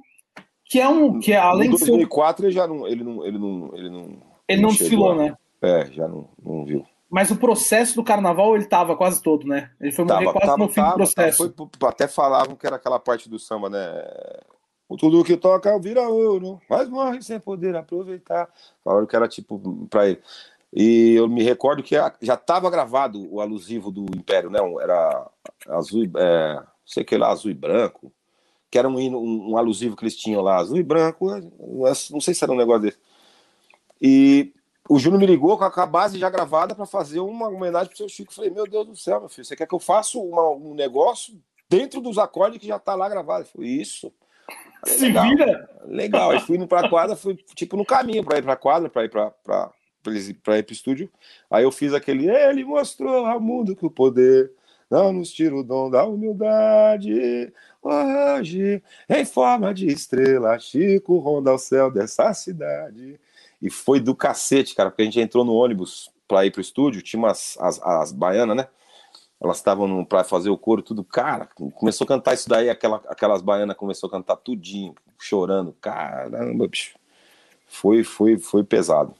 que é um. que é, além em de ser. 2004 ele já não. Ele não, ele não, ele não, Ele não desfilou, né? É, já não, não viu. Mas o processo do carnaval ele tava quase todo, né? Ele foi morrer Tava, quase tava, no fim tava, do processo. tava, foi- até falavam que era aquela parte do samba, né? O Tudo que toca vira ouro, mas morre sem poder aproveitar. Falaram que era tipo pra ele. E eu me recordo que já estava gravado o alusivo do Império, né? Era azul, é, sei que lá, azul e branco, que era um, hino- um, um alusivo que eles tinham lá, azul e branco, é, não sei se era um negócio desse. E o Júnior me ligou com a, base já gravada para fazer uma homenagem pro seu Chico. Eu falei, meu Deus do céu, meu filho, você quer que eu faça uma- um negócio dentro dos acordes que já tá lá gravado? Falei, isso. Falei, Se legal, vira! legal. Aí fui para a quadra, fui tipo no caminho para ir para a quadra, para ir para para ir para o estúdio. Aí eu fiz aquele, ele mostrou ao mundo que o poder não nos tira o dom da humildade. Hoje, em forma de estrela, Chico ronda o céu dessa cidade. E foi do cacete, cara, porque a gente entrou no ônibus para ir pro estúdio, tinha umas as, as baianas, né? Elas estavam para fazer o coro, tudo, cara. Começou a cantar isso daí, aquela, aquelas baianas começou a cantar tudinho, chorando. Caramba, bicho. Foi, foi, foi pesado.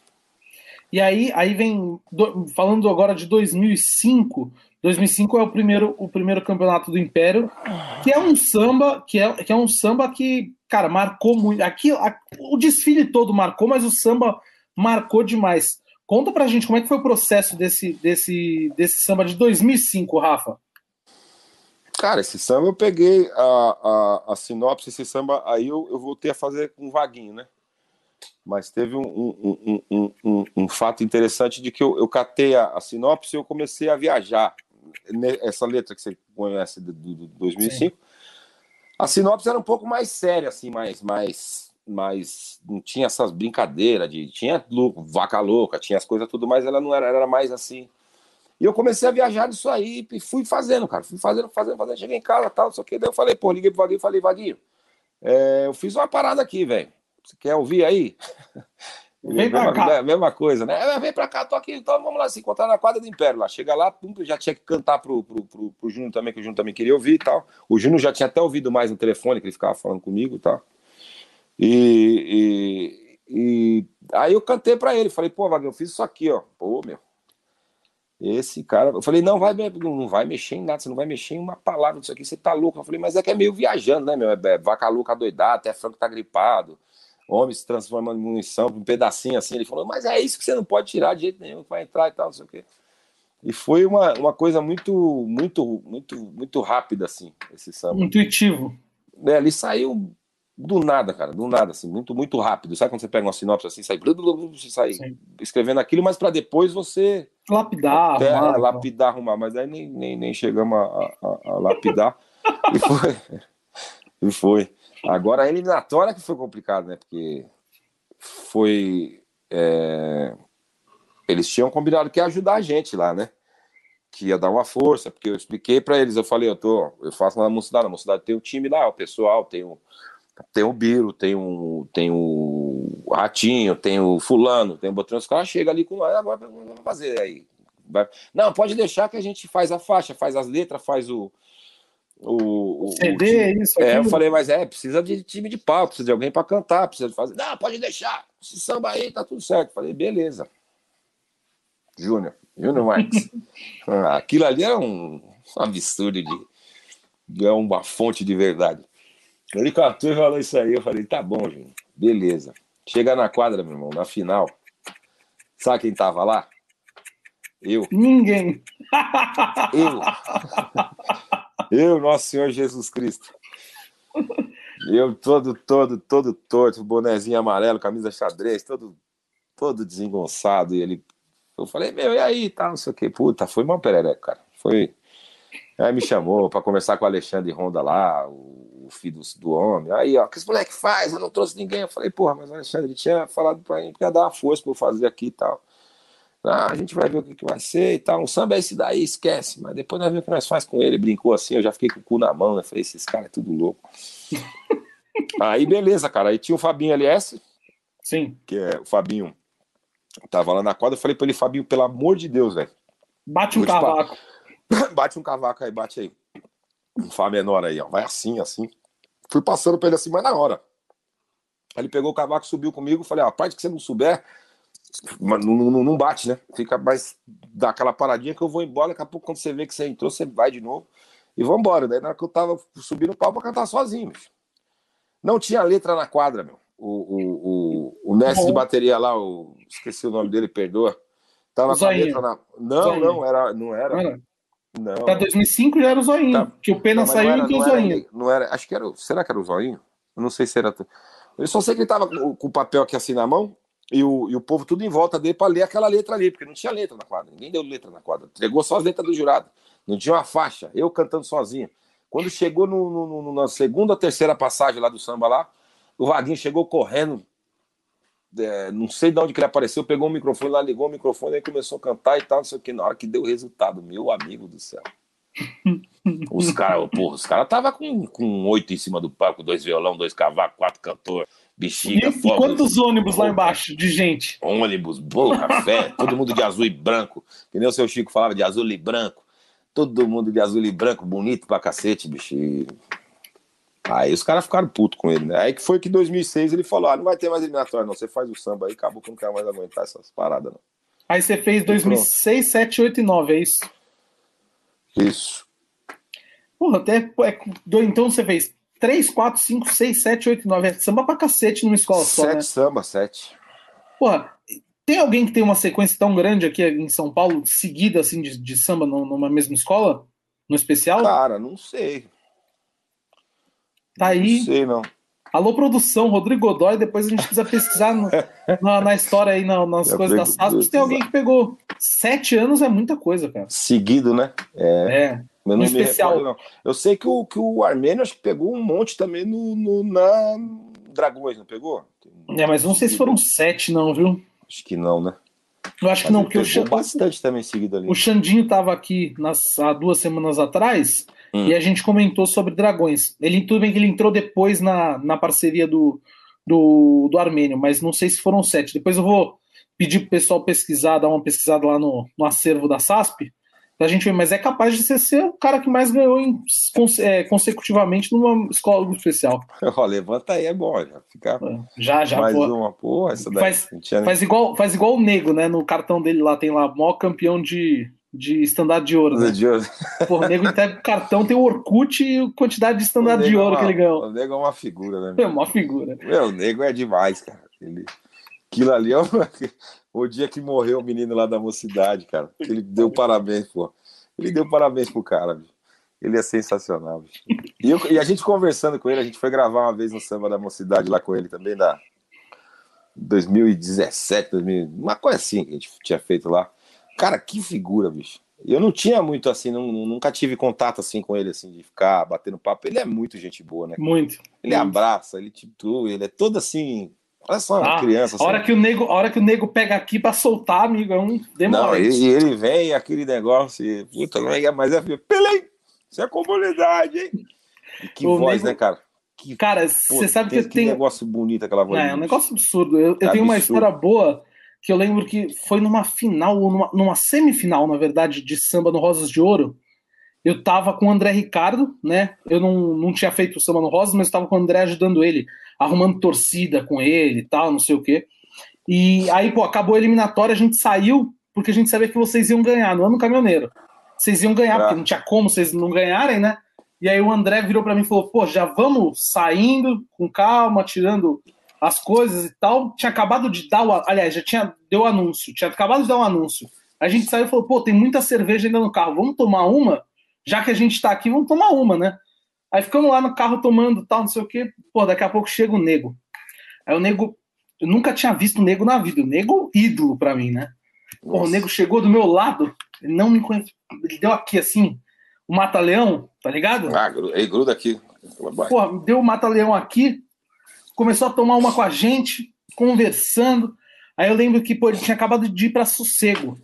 E aí, aí vem, do- falando agora de 2005, 2005 é o primeiro, o primeiro campeonato do Império, que é um samba, que é, que é um samba que, cara, marcou muito. Aqui, a- o desfile todo marcou, mas o samba marcou demais. Conta pra gente como é que foi o processo desse, desse, desse samba de 2005, Rafa. Cara, esse samba eu peguei a, a, a sinopse, esse samba, aí eu, eu voltei a fazer com vaguinho, né? Mas teve um, um, um, um, um, um fato interessante de que eu, eu catei a, a sinopse e eu comecei a viajar. Essa letra que você conhece do, do, do 2005, a sinopse era um pouco mais séria, assim, mais, mais, mais não tinha essas brincadeiras de tinha lou- vaca louca, tinha as coisas tudo, mas ela não era, era mais assim. E eu comecei a viajar disso aí e fui fazendo, cara, fui fazendo, fazendo, fazendo. Cheguei em casa, tal, só que daí eu falei, pô, liguei pro Vaguinho, falei, Vaguinho, é, eu fiz uma parada aqui, velho. Você quer ouvir aí? Vem pra mesma, cá. mesma coisa, né? É, Vem pra cá, tô aqui, então vamos lá se encontrar na quadra do Império lá. Chega lá, pum, já tinha que cantar pro, pro, pro, pro Júnior também, que o Júnior também queria ouvir e tal. O Júnior já tinha até ouvido mais no telefone, que ele ficava falando comigo e tal. E, e, e aí eu cantei pra ele, falei, pô, Wagner, eu fiz isso aqui, ó. Pô, meu. Esse cara, eu falei, não vai, não vai mexer em nada, você não vai mexer em uma palavra disso aqui, você tá louco. Eu falei, mas é que é meio viajando, né, meu? É, é vaca louca doidada, até Franco tá gripado, homem se transformando em munição, um pedacinho assim. Ele falou, mas é isso que você não pode tirar de jeito nenhum, vai entrar e tal, não sei o quê. E foi uma, uma coisa muito, muito, muito, muito rápida, assim, esse samba. Intuitivo. É, ele saiu do nada, cara, do nada, assim, muito, muito rápido. Sabe quando você pega uma sinopse assim, sai, você sai Sim. escrevendo aquilo, mas para depois você Lapidar, até arrumar, lapidar, arrumar, mas aí nem, nem, nem chegamos a, a- a lapidar. e foi. E foi. Agora a eliminatória que foi complicado, né? Porque foi. é, Eles tinham combinado que ia ajudar a gente lá, né? Que ia dar uma força, porque eu expliquei para eles, eu falei, eu tô, eu faço lá na mocidade, na mocidade tem o time lá, o pessoal, tem o, tem o Biro, tem o, tem o Ratinho, tem o Fulano, tem o Botrão, os caras chegam ali com agora vamos fazer aí. Vai- Não, pode deixar que a gente faz a faixa, faz as letras, faz o. O, o- o CD, time. isso, É, eu falei, mas é, precisa de time de pau, precisa de alguém para cantar, precisa de fazer. Não, pode deixar. Esse samba aí tá tudo certo. Falei, beleza. Júnior, Júnior Marques. Ah, Aquilo ali era um, um absurdo de. É uma fonte de verdade. Ele cantou e falou isso aí. Eu falei, tá bom, Júnior. Beleza. Chega na quadra, meu irmão, na final. Sabe quem tava lá? Eu. Ninguém. Eu. Eu, nosso Senhor Jesus Cristo. Eu todo, todo, todo torto, bonezinho amarelo, camisa xadrez, todo, todo desengonçado. E ele. Eu falei, meu, e aí? Tá, não sei o que. Puta, foi uma perereca, cara. Foi. Aí me chamou para conversar com o Alexandre Ronda lá, o, filho do, do homem. Aí, ó, o que esse moleque faz? Eu não trouxe ninguém. Eu falei, porra, mas o Alexandre tinha falado pra mim que ia dar uma força pra eu fazer aqui e tal. Ah, a gente vai ver o que, que vai ser e tal. O samba é esse daí, esquece. Mas depois nós vemos o que nós faz com ele. Brincou assim, eu já fiquei com o cu na mão, né? Falei, esses caras é tudo louco. Aí, beleza, cara. Aí tinha o Fabinho LS, Sim. que é o Fabinho. Tava lá na quadra, eu falei pra ele, Fabinho, pelo amor de Deus, velho. Bate um Vou te cavaco. Bate um cavaco aí, bate aí. Um Fá menor aí, ó. Vai assim, assim. Fui passando pra ele assim, mas na hora. Aí ele pegou o cavaco, subiu comigo, falei, ó, a parte que você não souber, mas não, não, não bate, né? Fica mais. dá aquela paradinha que eu vou embora. Daqui a pouco, quando você vê que você entrou, você vai de novo e vou embora. Daí, na hora que eu tava subindo o pau pra cantar sozinho, bicho. Não tinha letra na quadra, meu. O, o, o, o mestre de bateria lá, o, esqueci o nome dele, perdoa. Tava com a letra na. Não, não, era, não Não era. Era? Não. Pra 2005 já era o zoinho. Tá. Que o Pena Não, saiu não era, e entrou o era zoinho. ele, não era, acho que era. Será que era o zoinho? Eu não sei se era. Eu só sei que ele tava com, com o papel aqui assim na mão e o, e o povo tudo em volta dele para ler aquela letra ali, porque não tinha letra na quadra. Ninguém deu letra na quadra. Entregou só as letras do jurado. Não tinha uma faixa. Eu cantando sozinho. Quando chegou no, no- no- na segunda ou terceira passagem lá do samba lá, o Vaguinho chegou correndo. É, não sei de onde que ele apareceu, pegou o microfone lá, ligou o microfone e começou a cantar e tal, não sei o que. Na hora que deu o resultado, meu amigo do céu. Os caras, porra, os caras tava com, com oito em cima do palco, dois violão, dois cavacos, quatro cantor, bexiga, e fogo, quantos ônibus lá embaixo de gente? ônibus, bolo, café, todo mundo de azul e branco. Que nem o seu Chico falava de azul e branco. Todo mundo de azul e branco, bonito pra cacete, bicho. E Aí os caras ficaram putos com ele, né? Aí que foi que em 2006 ele falou: ah, não vai ter mais eliminatória, não. Você faz o samba aí, acabou que não quero mais aguentar essas paradas, não. Aí você fez 2006, 7, 8 e 9, é isso? Isso. Porra, até. é, do- então você fez 3, 4, 5, 6, 7, 8 e 9. É samba pra cacete numa escola só, sete né? samba, sete. Porra, tem alguém que tem uma sequência tão grande aqui em São Paulo, seguida assim de, de samba nu- numa mesma escola? No especial? Cara, não sei. Tá aí. Não sei, não. Alô, produção, Rodrigo Godoy. Depois a gente precisa pesquisar no- na, na história aí, na- nas Já coisas da. Se tem alguém que pegou sete anos, é muita coisa, cara. Seguido, né? É. É. Eu não especial. recordo, não. Eu sei que o, que o Armênio acho que pegou um monte também no, no- na Dragões, não pegou? É, mas não sei se foram sete, não, viu? Acho que não, né? Eu acho que Mas não, ele porque o, pegou Xan- bastante também seguido ali. o Xandinho tava aqui nas, há duas semanas atrás Hum. e a gente comentou sobre dragões. Ele, tudo bem que ele entrou depois na, na parceria do, do, do Armênio, mas não sei se foram sete. Depois eu vou pedir pro pessoal pesquisar, dar uma pesquisada lá no, no acervo da SASP, pra gente ver, mas é capaz de ser, ser o cara que mais ganhou em- é, consecutivamente numa escola especial. Ó, levanta aí, é bom. Já fica Já, já, mais pô. uma. Pô, essa daí. Faz- Faz igual, faz igual o Nego, né? No cartão dele lá tem lá, maior campeão de, de estandarte de ouro. Né? de ouro. O Nego entrega o cartão, tem o Orkut e a quantidade de estandarte de nego ouro é que uma- ele ganhou. O nego é uma figura, né? É uma figura. Meu, o nego é demais, cara. Ele... Aquilo ali é o... o dia que morreu o menino lá da mocidade, cara. Ele deu parabéns, pô. Ele deu parabéns pro cara, bicho. Ele é sensacional, bicho. E, eu- e a gente conversando com ele, a gente foi gravar uma vez no samba da mocidade lá com ele também, da 2017, 2000, uma coisa assim que a gente tinha feito lá. Cara, que figura, bicho. Eu não tinha muito assim, não- nunca tive contato assim com ele, assim, de ficar batendo papo. Ele é muito gente boa, né? Muito. Ele Muito. abraça, ele tipo, ele é todo assim. Olha só, uma Ah, criança. A hora, assim. que o nego, hora que o nego pega aqui pra soltar, amigo, é um Não, demora. e ele vem aquele negócio, e, puta, não é, mas é Pelém, isso é comunidade, hein? E que O voz, nego- né, cara? Que, Cara, você sabe que tem- eu tenho. negócio bonito aquela voz. É, é um negócio absurdo. Eu, eu É tenho uma absurdo. história boa que eu lembro que foi numa final, ou numa, numa semifinal, na verdade, de samba no Rosas de Ouro. Eu tava com o André Ricardo, né? Eu não, não tinha feito o samba no Rosas, mas tava com o André ajudando ele, arrumando torcida com ele e tal, não sei o quê. E aí, pô, acabou a eliminatória, a gente saiu, porque a gente sabia que vocês iam ganhar no ano caminhoneiro. Vocês iam ganhar, Ah. porque não tinha como vocês não ganharem, né? E aí o André virou pra mim e falou: pô, já vamos saindo com calma, tirando as coisas e tal. Tinha acabado de dar o. Aliás, já tinha deu o anúncio, tinha acabado de dar um anúncio. A gente saiu e falou: pô, tem muita cerveja ainda no carro, vamos tomar uma? Já que a gente tá aqui, vamos tomar uma, né? Aí ficamos lá no carro tomando tal, não sei o quê. Pô, daqui a pouco chega o nego. Aí o nego. Eu nunca tinha visto o nego na vida. O nego, ídolo pra mim, né? Pô, o nego chegou do meu lado, ele não me conhece. Ele deu aqui assim, o mata-leão, tá ligado? Ah, ei, gruda aqui. Porra, deu o mata-leão aqui, começou a tomar uma com a gente, conversando. Aí eu lembro que pô, ele tinha acabado de ir pra Sossego.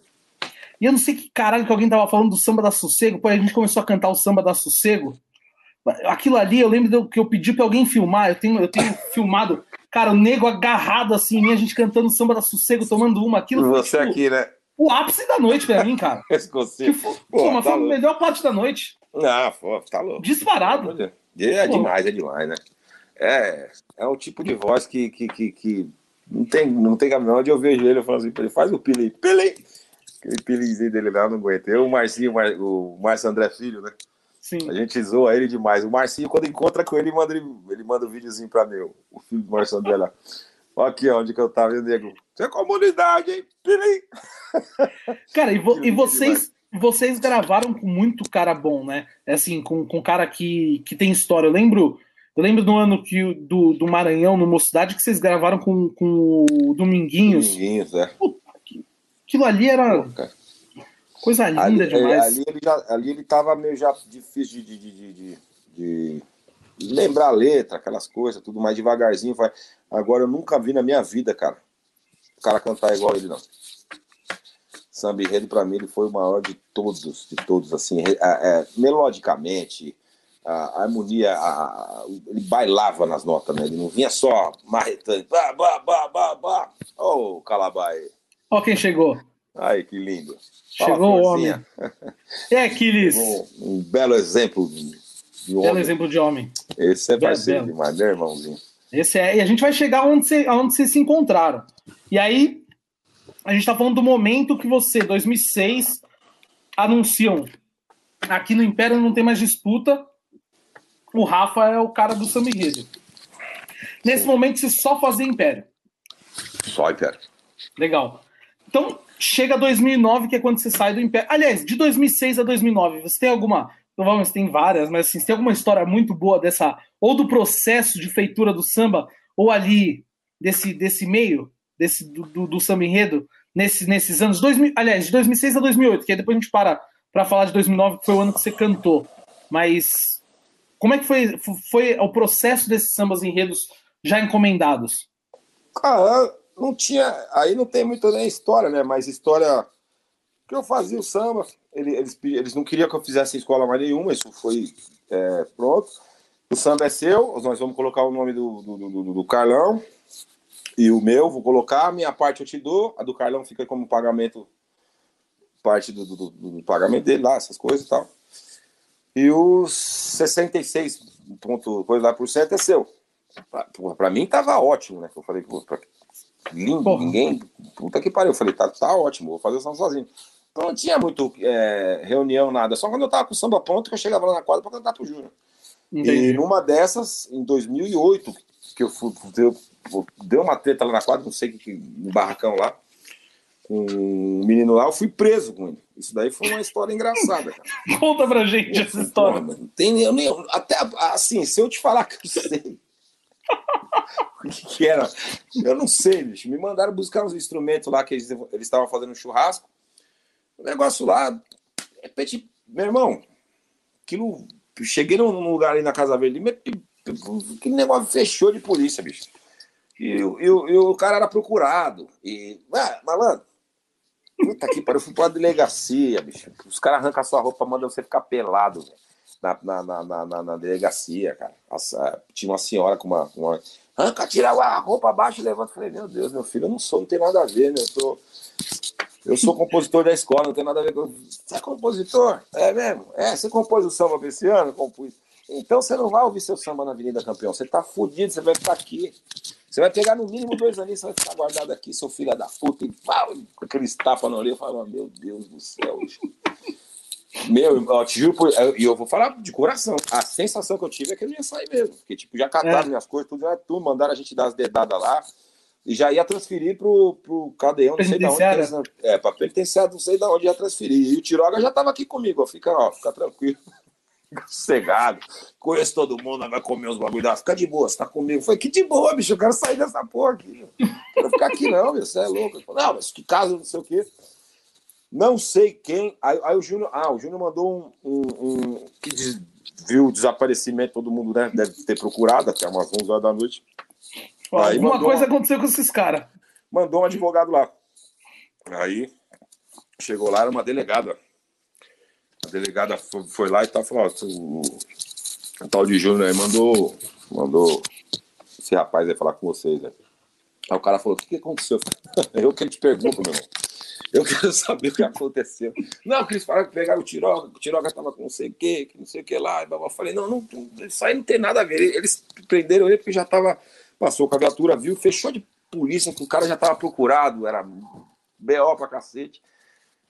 E eu não sei que caralho que alguém tava falando do samba da Sossego, pô, a gente começou a cantar o samba da Sossego. Aquilo ali, eu lembro que eu pedi pra alguém filmar, eu tenho, eu tenho filmado, cara, o nego agarrado assim em mim, a gente cantando o samba da Sossego, tomando uma. Aquilo foi, Você tipo, aqui, né? o ápice da noite pra mim, cara. Que foi, Pô, mas tá foi a melhor parte da noite. Ah, pô, tá louco. Disparado. É demais, é demais, né? É, é o tipo de voz que, que, que, que Não tem, não tem caminhão onde eu vejo ele, eu falo assim pra ele, faz o pili, pili! Aquele pilizinho dele lá, não aguento. Eu, o Marcinho, o Márcio André Filho, né? Sim. A gente zoa ele demais. O Marcinho, quando encontra com ele, manda, ele manda um videozinho pra mim, o filho do Márcio André lá. Olha aqui, onde que eu tava, e nego. É comunidade, hein? Pili! Cara, e, vo- e vocês, vocês gravaram com muito cara bom, né? Assim, com, com cara que, que tem história. Eu lembro, eu lembro do ano que, do, do Maranhão, no Mocidade, que vocês gravaram com, com o Dominguinhos. Dominguinhos, é. Aquilo ali era Pô, coisa linda Ali, demais. ali ele já, ali ele tava meio já difícil de, de, de, de- lembrar a letra, aquelas coisas, tudo mais devagarzinho. Vai. Agora eu nunca vi na minha vida, cara, o cara cantar igual ele, não. Samba Enredo, pra mim, ele foi o maior de todos, de todos, assim, é, é, melodicamente, a, harmonia, a- ele bailava nas notas, né? Ele não vinha só marretando, bah, bah, bah, bah, bah. Ô, Calabai, Ó quem chegou. ai, que lindo. Fala, Chegou o homem. É Aquiles. Um, um belo exemplo de de Belo homem. exemplo de homem. Esse é Belo, parceiro belo. demais, né, irmãozinho? Esse é, e a gente vai chegar onde, você, onde vocês se encontraram. E aí, a gente tá falando do momento que você, 2006, anunciam aqui no Império não tem mais disputa. O Rafa é o cara do samba enredo. Nesse momento, você só fazia Império. Só, Império. Legal. Então, chega 2009, que é quando você sai do Império. Aliás, de 2006 a 2009, você tem alguma. Provavelmente tem várias, mas assim, você tem alguma história muito boa dessa. Ou do processo de feitura do samba, ou ali desse, desse meio, desse do, do, do samba enredo, nesse, nesses anos. 2000, aliás, de 2006 a 2008, que aí depois a gente para para falar de 2009, que foi o ano que você cantou. Mas como é que foi, foi o processo desses sambas enredos já encomendados? Cara, não tinha. Aí não tem muita nem história, né? Mas história. Que eu fazia o samba. ele- Eles, eles não queriam que eu fizesse escola mais nenhuma, isso foi é, pronto. O samba é seu, nós vamos colocar o nome do, do, do- do- do Carlão. E o meu, vou colocar, a minha parte eu te dou, a do Carlão fica como pagamento, parte do, do- do- do pagamento dele lá, essas coisas e tal. E os 66 ponto coisa lá por cento é seu. Pra mim tava ótimo, né? Eu falei, pô, pra- lindo, Porra. ninguém. Puta que pariu. Eu falei, tá, tá ótimo, vou fazer o samba sozinho. Então não tinha muito é, reunião, nada. Só quando eu tava com o samba pronto que eu chegava lá na quadra pra cantar pro Júnior. E numa dessas, em 2008, que eu fui, deu, deu uma treta lá na quadra, não sei o que, que, no barracão lá, com um menino lá, eu fui preso com ele. Isso daí foi uma história engraçada, cara. Conta pra gente essa história. Mano, tem, eu nem, até assim, se eu te falar que eu sei o que, que era, eu não sei, bicho. Me mandaram buscar uns instrumentos lá que eles estavam fazendo um churrasco. O negócio lá, de repente, meu irmão, aquilo. Cheguei num lugar ali na Casa Verde, aquele negócio fechou de polícia, bicho. E, o- e e o cara era procurado. E, ah, malandro, puta que pariu, eu fui pra delegacia, bicho. Os caras arrancam a sua roupa, mandam você ficar pelado, velho na, na, na, na, na- delegacia, cara. Essa- tinha uma senhora com uma. com uma Arranca, tira a roupa abaixo e levanta. Falei, meu Deus, meu filho, eu não sou, não tem nada a ver, né? Eu sou, eu sou compositor da escola, não tem nada a ver com. Você é compositor? É mesmo? É, você compôs o samba pra esse ano? Compus. Então você não vai ouvir seu samba na Avenida Campeão. Você tá fudido, você vai ficar aqui. Você vai pegar no mínimo dois aninhos, você vai ficar guardado aqui, seu filho da puta, e pau, com aqueles tapas na orelha. Eu falo, meu Deus do céu. Meu, ó, te juro, por- eu- e eu vou falar de coração. A sensação que eu tive é que eu não ia sair mesmo. Porque, tipo, já cataram É. minhas coisas, tudo, já tudo, mandaram a gente dar as dedadas lá. E já ia transferir pro, pro cadeão, não sei de onde. É, pra penitenciário, não sei de onde ia transferir. E o Tiroga já tava aqui comigo, ó. Fica, ó, fica tranquilo. Sossegado. Conheço todo mundo, vai comer os bagulho lá. Fica de boa, você tá comigo. Falei, que de boa, bicho, eu quero sair dessa porra aqui. Não quero ficar aqui, não, meu, você é louco. Falei, não, mas que caso, não sei o quê. Não sei quem. Aí, aí o Júnior. Ah, o Júnior mandou um. um, um- que des- viu o desaparecimento, todo mundo né, deve ter procurado até umas 11 horas da noite. Aí Alguma coisa uma- aconteceu com esses caras. Mandou um advogado lá. Aí chegou lá, era uma delegada. Delegada foi, lá e tal, falou: ó, o, tal de Júnior aí mandou, mandou esse rapaz aí falar com vocês. Né? Aí o cara falou: o que, aconteceu? Eu que te pergunto, meu irmão. Eu quero saber o que aconteceu. Não, que eles falaram que pegaram o Tiroga, que o Tiroga tava com não sei o que, que não sei o que lá. Eu falei, não, não, isso aí não tem nada a ver. Eles prenderam ele porque já tava, passou com a viatura, viu, fechou de polícia, que o cara já tava procurado, era BO pra cacete.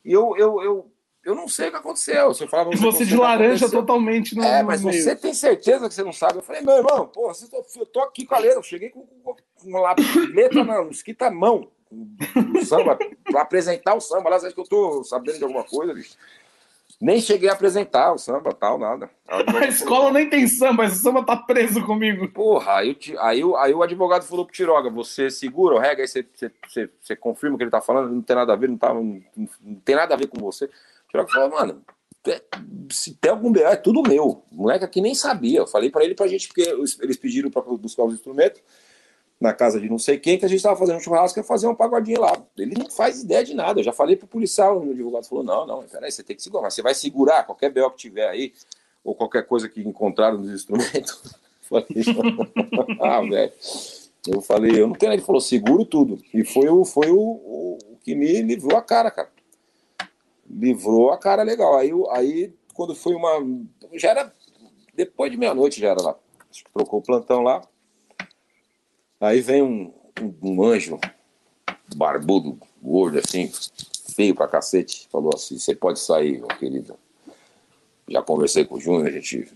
E eu, eu, eu, eu não sei o que aconteceu. Você falava E você de laranja totalmente no, É, no mas meio. você tem certeza que você não sabe? Eu falei, meu irmão, tô- eu tô aqui com a letra, eu cheguei com, com, com uma letra na escrita à mão, o samba, pra apresentar o samba. Lá, você acha que eu tô sabendo de alguma coisa, bicho? Nem cheguei a apresentar o samba, tal, nada. A escola nem tem samba, esse samba tá preso comigo. Porra, aí, aí, aí o advogado falou pro Tiroga, você segura o rega, aí você, você, você, você confirma o que ele tá falando, não tem nada a ver, não, tá, não, não tem nada a ver com você. Tiroga falou, mano, é- se tem algum BO, é tudo meu. O moleque aqui nem sabia. Eu falei pra ele pra gente, porque eles pediram pra buscar os instrumentos na casa de não sei quem, que a gente tava fazendo um churrasco ia fazer um pagodinho lá. Ele não faz ideia de nada. Eu já falei pro policial, o advogado falou, não, não, peraí, você tem que segurar, você vai segurar qualquer BO que tiver aí, ou qualquer coisa que encontraram nos instrumentos. Falei, ah, velho. Eu falei, eu não tenho. Ele falou, seguro tudo. E foi o, foi o, o que me livrou a cara, cara. Livrou a cara legal. Aí, aí quando foi uma. Já era. Depois de meia-noite já era lá. Acho que trocou o plantão lá. Aí vem um, um, um anjo, barbudo, gordo, assim, feio pra cacete. Falou assim: você pode sair, meu querido. Já conversei com o Júnior, a gente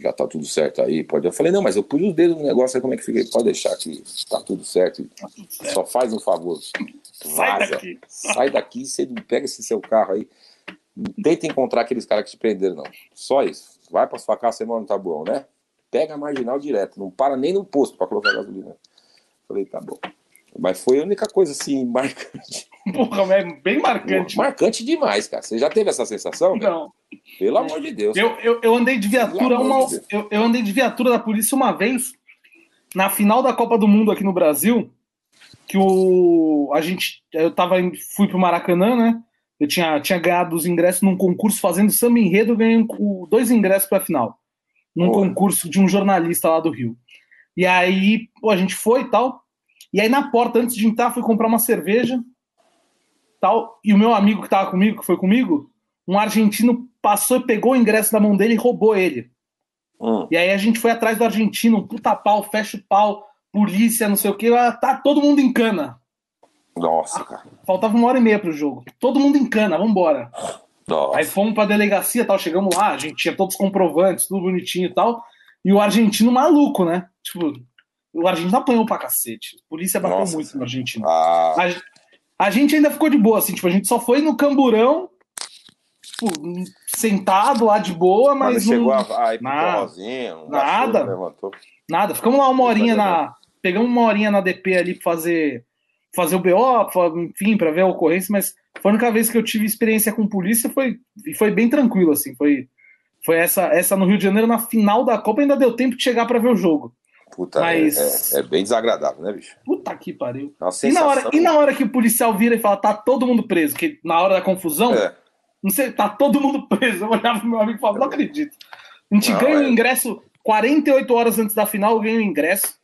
já tá tudo certo aí. Pode. Eu falei, não, mas eu pus os dedos no negócio aí, como é que fica? Pode deixar que tá tudo certo. Só faz um favor. Sai Vaza. daqui. Sai daqui, você pega esse seu carro aí. Não tenta encontrar aqueles caras que te prenderam, não. Só isso. Vai pra sua casa, você mora no Tabuão, né? Pega a marginal direto. Não para nem no posto pra colocar gasolina. Falei, tá bom. Mas foi a única coisa assim, marcante. Porra, é bem marcante. Marcante demais, cara. Você já teve essa sensação? cara? Não. Pelo amor de Deus. Eu, eu, eu andei de viatura Pelo uma, de eu, eu andei de viatura da polícia uma vez na final da Copa do Mundo aqui no Brasil, que o a gente eu tava fui pro Maracanã, né? Eu tinha, tinha ganhado os ingressos num concurso fazendo samba enredo, ganhei um- dois ingressos pra final. Num Boa. concurso de um jornalista lá do Rio. E aí, pô, a gente foi e tal. E aí na porta antes de entrar fui comprar uma cerveja, tal, e o meu amigo que tava comigo, que foi comigo, um argentino passou e pegou o ingresso da mão dele e roubou ele. Hum. E aí a gente foi atrás do argentino, um puta pau, fecha o pau, polícia, não sei o que, tá todo mundo em cana. Nossa, cara. Faltava uma hora e meia pro jogo. Todo mundo em cana, vambora. Nossa. Aí fomos pra delegacia tal, chegamos lá, a gente tinha todos os comprovantes, tudo bonitinho e tal. E o argentino maluco, né? Tipo, o argentino apanhou pra cacete. A polícia bateu Nossa. muito no argentino. Ah, A, a gente ainda ficou de boa, assim, tipo, a gente só foi no camburão, tipo, sentado lá de boa, mas mas não chegou a, a ir Nada. um Nada. levantou. Nada, ficamos lá uma horinha na. Pegamos uma horinha na DP ali pra fazer, fazer o BO, enfim, pra ver a ocorrência, mas foi a única vez que eu tive experiência com polícia foi, e foi bem tranquilo, assim. Foi, foi essa, essa no Rio de Janeiro, na final da Copa, ainda deu tempo de chegar pra ver o jogo. Puta, é- Mas- é, é bem desagradável, né, bicho? Puta que pariu. É E na, hora, e na hora que o policial vira e fala, tá todo mundo preso, que na hora da confusão, É. não sei, tá todo mundo preso. Eu olhava pro meu amigo e falava, não acredito. A gente Não, ganha o é. ingresso 48 horas antes da final, eu ganho o ingresso.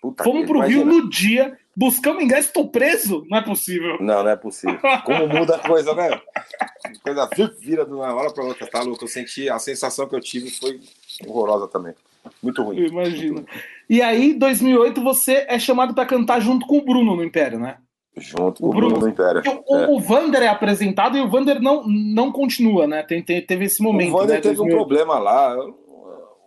Puta Fomos pro Rio imagina. no dia, buscamos ingresso, tô preso? Não é possível. Não, não é possível. Como muda a coisa, né? Coisa vira de uma hora pra outra, tá louco? Eu senti, a sensação que eu tive foi horrorosa também. Muito ruim. Eu imagino. E aí, 2008, você é chamado pra cantar junto com o Bruno no Império, né? Junto O com o Bruno, Bruno- do Império. O, É. o Vander é apresentado e o Vander não, não continua, né? Tem, tem- teve esse momento. o Wander né, teve um 2008. problema lá.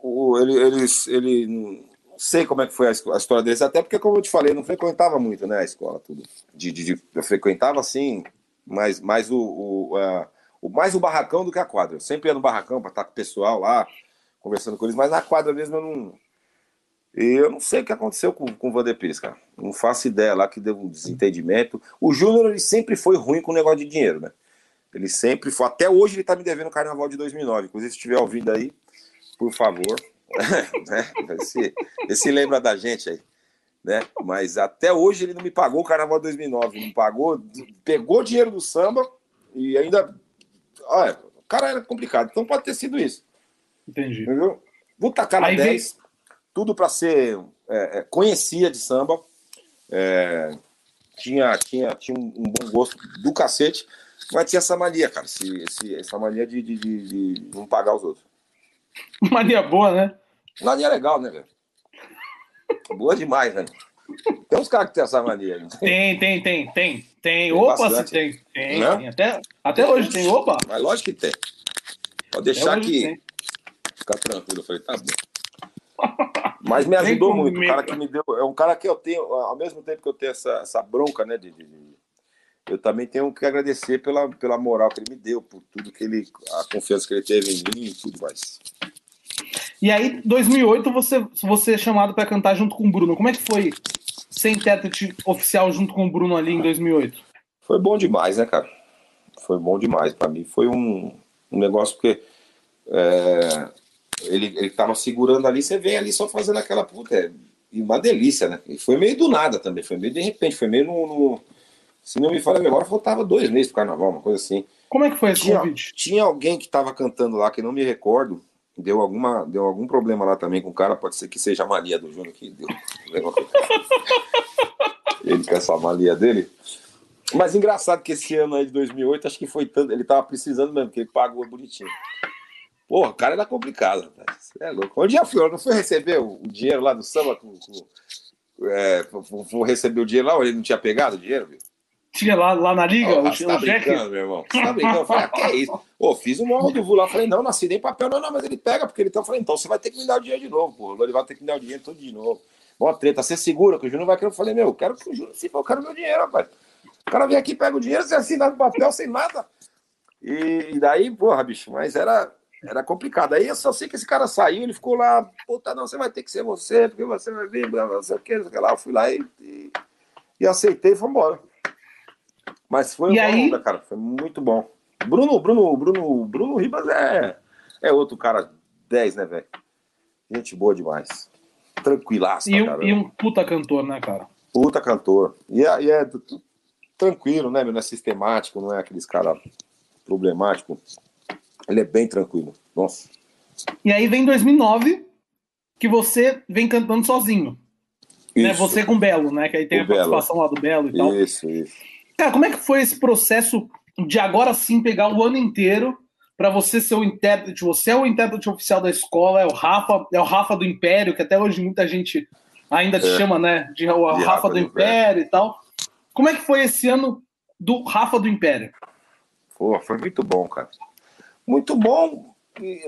O, ele, eles, ele não sei como é que foi a, a história deles, até porque, como eu te falei, eu não frequentava muito né, a escola, tudo. De, de- de- eu frequentava assim, mas mais o, o, a- o- mais o barracão do que a quadra. Eu sempre ia no barracão para estar com o pessoal lá, conversando com eles, mas na quadra mesmo eu não. Eu não sei o que aconteceu com, com o Vander Pires, cara. Não faço ideia lá que deu um desentendimento. O Júnior, ele sempre foi ruim com o negócio de dinheiro, né? Ele sempre foi. Até hoje ele tá me devendo o carnaval de 2009. Inclusive, se estiver ouvindo aí, por favor, né? Vê se, vê se lembra da gente aí. Né? Mas até hoje ele não me pagou o carnaval de 2009. Não pagou, pegou dinheiro do samba e ainda. Olha, o cara era complicado. Então pode ter sido isso. Entendi. Entendeu? Vou tacar na Aí vem- 10. Tudo para ser. É, é, conhecia de samba. é, tinha, tinha, tinha um, bom gosto do cacete. Mas tinha essa mania, cara. Esse, esse- essa mania de, de, de- de não pagar os outros. Mania boa, né? Mania legal, né, velho? Boa demais, né? Tem uns caras que tem essa mania. Não tem? Tem, tem, tem, tem. Opa, se tem. Tem, Né? tem. Até, até hoje tem. Opa. Mas lógico que tem. Pode deixar que. tem. Ficar tranquilo. Eu falei, tá bom. Mas me ajudou Nem muito. O cara que me deu. É um cara que eu tenho, ao mesmo tempo que eu tenho essa, essa bronca, né? De, de- eu também tenho que agradecer pela, pela moral que ele me deu, por tudo que ele. a confiança que ele teve em mim e tudo mais. E aí, 2008, você, você é chamado para cantar junto com o Bruno. Como é que foi ser intérprete oficial junto com o Bruno ali em 2008? Foi bom demais, né, cara? Foi bom demais. Pra mim foi um, um negócio porque é, ele, ele tava segurando ali, você vem ali só fazendo aquela puta. É, e uma delícia, né? E foi meio do nada também, foi meio de repente, foi meio no. no- se não me falha a memória, faltava dois meses pro carnaval, uma coisa assim. Como é que foi esse Tinha, convite? tinha alguém que tava cantando lá, que não me recordo. Deu, alguma, deu algum problema lá também com o cara, pode ser que seja a mania do Júnior que deu. Ele com essa mania dele. Mas engraçado que esse ano aí de 2008, acho que foi tanto. Ele tava precisando mesmo, que ele pagou bonitinho. Porra, o cara era complicado, rapaz. Você é louco. Onde já fui? Eu não fui receber o, dinheiro lá do samba? Com, com, é, fui receber o dinheiro lá, ou ele não tinha pegado o dinheiro, viu? Tinha lá, lá na liga Ó, o, você tá brincando, meu irmão. Você tá brincando? Eu falei, ah, que é isso? Pô, fiz um morro do Vu lá. Falei, não, não assinei papel. Não, não, mas ele pega, porque ele tá. Eu falei, então você vai ter que me dar o dinheiro de novo, pô. Ele vai ter que me dar o dinheiro tudo de novo. Mó treta, você segura que o Júnior vai querer. Eu falei, meu, eu quero que o Júnior se eu quero meu dinheiro, rapaz. O cara vem aqui, pega o dinheiro, você assina no papel sem nada. E, e daí, porra, bicho, mas era, era complicado. Aí eu só sei que esse cara saiu, ele ficou lá, puta, não, você vai ter que ser você, porque você vai vir, não sei o que, não sei o que lá. Eu fui lá e, e, e aceitei e foi embora. Mas foi uma onda, cara, foi muito bom. Bruno, Bruno, Bruno, Bruno Ribas é, é outro cara 10, né, velho? Gente boa demais. Tranquilaço, E, um- e um puta cantor, né, cara? Puta cantor. E é, e é tranquilo, né, meu? Não é sistemático, não é aqueles cara problemático. Ele é bem tranquilo. Nossa. E aí vem 2009, que você vem cantando sozinho. Né? Isso, Você com o Belo, né? Que aí tem O a Belo. participação lá do Belo e tal. Isso, isso. Cara, como é que foi esse processo de agora sim pegar o ano inteiro para você ser o intérprete? Você é o intérprete oficial da escola, é o Rafa, é o Rafa do Império, que até hoje muita gente ainda te É. chama, né? De o Rafa, Rafa do, do Império e tal. Como é que foi esse ano do Rafa do Império? Pô, foi muito bom, cara. Muito bom,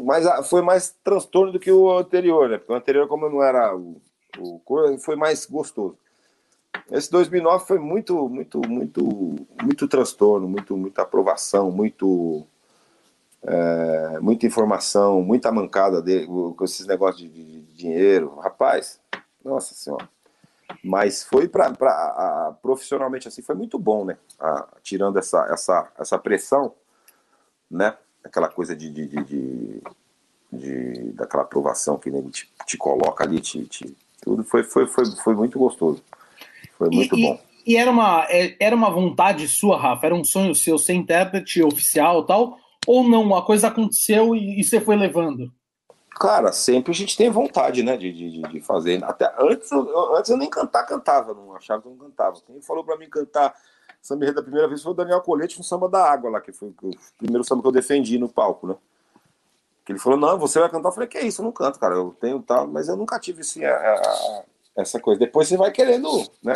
mas foi mais transtorno do que o anterior, né? Porque o anterior, como não era o, o foi mais gostoso. Esse 2009 foi muito, muito, muito, muito transtorno, muito, muita aprovação, muito, é, muita informação, muita mancada dele, com esses negócios de, de- de dinheiro. Rapaz, nossa senhora. Mas foi para profissionalmente assim, foi muito bom, né? Ah, tirando essa, essa, essa pressão, né? Aquela coisa de, de, de, de- daquela aprovação que ele te, te coloca ali, te, te- tudo foi, foi, foi, foi muito gostoso. Foi muito e, bom. E, e era, uma, é- era uma vontade sua, Rafa? Era um sonho seu ser intérprete oficial e tal? Ou não? A coisa aconteceu e, e você foi levando? Cara, sempre a gente tem vontade, né, de, de, de- fazer. Até antes, eu, antes eu nem cantar, cantava, não achava que eu não cantava. Quem falou pra mim cantar samba enredo da primeira vez foi o Daniel Colete no Samba da Água lá, que foi o primeiro samba que eu defendi no palco, né? Que ele falou, não, você vai cantar. Eu falei, que isso, eu não canto, cara, eu tenho tal, mas eu nunca tive assim, a- a- a- essa coisa. Depois você vai querendo, né,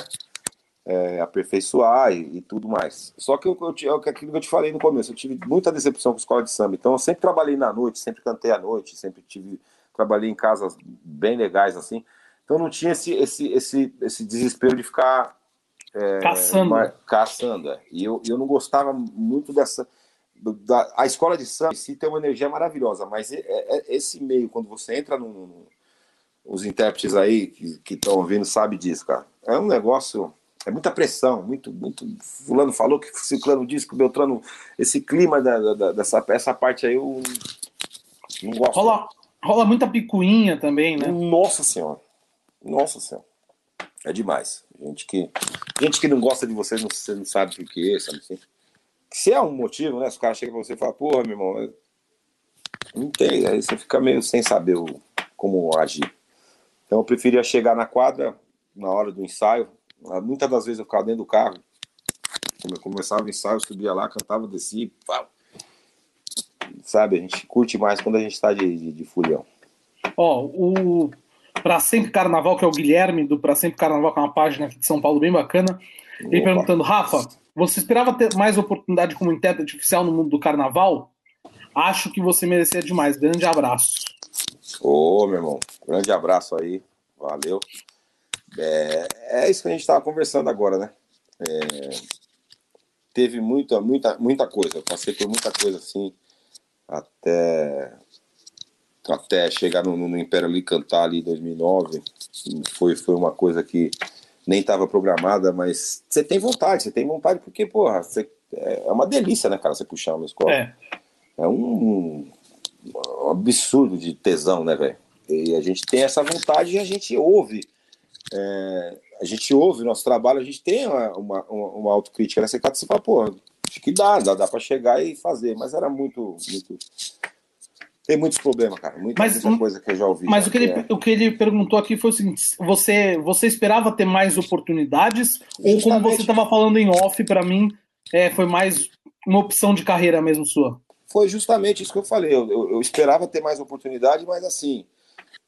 é, aperfeiçoar e, e tudo mais. Só que eu, eu, é aquilo que eu te falei no começo, eu tive muita decepção com escola de samba, então eu sempre trabalhei na noite, sempre cantei à noite, sempre tive, trabalhei em casas bem legais assim, então não tinha esse, esse, esse, esse desespero de ficar é, Caçando. caçando, é. e eu, eu não gostava muito dessa da, a escola de samba em si tem uma energia maravilhosa, mas é- é- esse meio, quando você entra no, no- os intérpretes aí que estão ouvindo sabem disso, cara. É um negócio, é muita pressão, muito, muito. Fulano falou que Ciclano disse que o Beltrano. Esse clima da, da- dessa essa parte aí eu não gosto. Rola, rola muita picuinha também, né? Nossa senhora. Nossa senhora. É demais. Gente que, gente que não gosta de você, não, você não sabe por quê, sabe assim. Se é um motivo, né? Se o cara chega pra você e fala, porra, meu irmão, é- não tem. Aí você fica meio sem saber o- como agir. Então eu preferia chegar na quadra na hora do ensaio. Muitas das vezes eu ficava dentro do carro. Quando eu começava o ensaio, eu subia lá, cantava, descia. Sabe, a gente curte mais quando a gente tá de, de, de. Ó, o, Pra Sempre Carnaval, que é o Guilherme, do Pra Sempre Carnaval, que é uma página aqui de São Paulo bem bacana. Ele Opa. perguntando, Rafa, você esperava ter mais oportunidade como intérprete oficial no mundo do carnaval? Acho que você merecia demais. Grande abraço. Ô, meu irmão, grande abraço aí, valeu. É, é isso que a gente estava conversando agora, né? É, teve muita, muita, muita coisa. Eu passei por muita coisa assim, até até chegar no, no Império ali cantar ali em 2009. Foi, foi uma coisa que nem estava programada, mas você tem vontade, você tem vontade porque, porra, você, é uma delícia, né, cara, você puxar uma escola. É, É um, um absurdo de tesão, né, velho? E a gente tem essa vontade e a gente ouve. é, a gente ouve o nosso trabalho, a gente tem uma, uma, uma, autocrítica nessa casa, você fala, pô, acho que dá, dá, dá pra chegar e fazer, mas era muito, muito. Tem muitos problemas, cara. Muita, Mas, muita coisa que eu já ouvi. Mas o que, ele, é. o que ele perguntou aqui foi o seguinte: você, você esperava ter mais oportunidades? Ou como Justamente. você estava falando em off, para mim, é, foi mais uma opção de carreira mesmo sua? Foi justamente isso que eu falei. Eu, eu- eu esperava ter mais oportunidade, mas assim,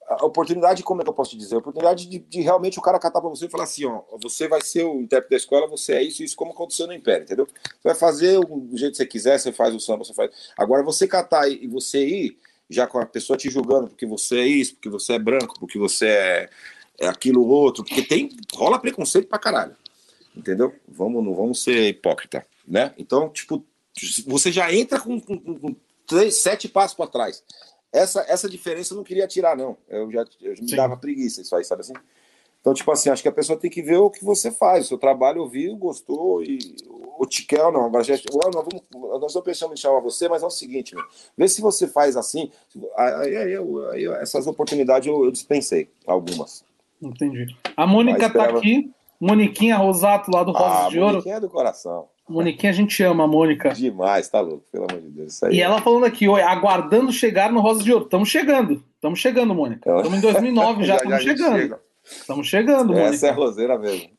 a oportunidade, como é que eu posso te dizer? A oportunidade de, de realmente o cara catar pra você e falar assim: ó, você vai ser o intérprete da escola, você é isso, isso, como aconteceu no Império, entendeu? Você vai fazer o- do jeito que você quiser, você faz o samba, você faz. Agora, você catar e você ir, já com a pessoa te julgando porque você é isso, porque você é branco, porque você é, é aquilo outro, porque tem. rola preconceito pra caralho. Entendeu? Vamos, não vamos ser hipócrita, né? Então, tipo, você já entra com- com- com três, sete passos para trás. Essa, essa diferença eu não queria tirar, não. Eu já eu me Sim. dava preguiça isso aí, sabe assim? Então, tipo assim, acho que a pessoa tem que ver o que você faz. O seu trabalho ouviu, gostou e o ou não. Agora, já, nós, vamos, nós estamos pensando em chamar você, mas é o seguinte, meu, vê se você faz assim. Aí, aí, aí essas oportunidades eu, eu dispensei, algumas. Entendi. A Mônica tá esperava- aqui. Moniquinha Rosato, lá do Rosa Ah, de Ouro. Moniquinha é do coração. Moniquinha, a gente ama a Mônica. Demais, tá louco, pelo amor de Deus. Isso aí. E ela falando aqui, oi, aguardando chegar no Rosa de Ouro. Estamos chegando. Estamos chegando, Mônica. Estamos em 2009 já, estamos a chegando. chega. Estamos chegando, Essa é Mônica. roseira mesmo.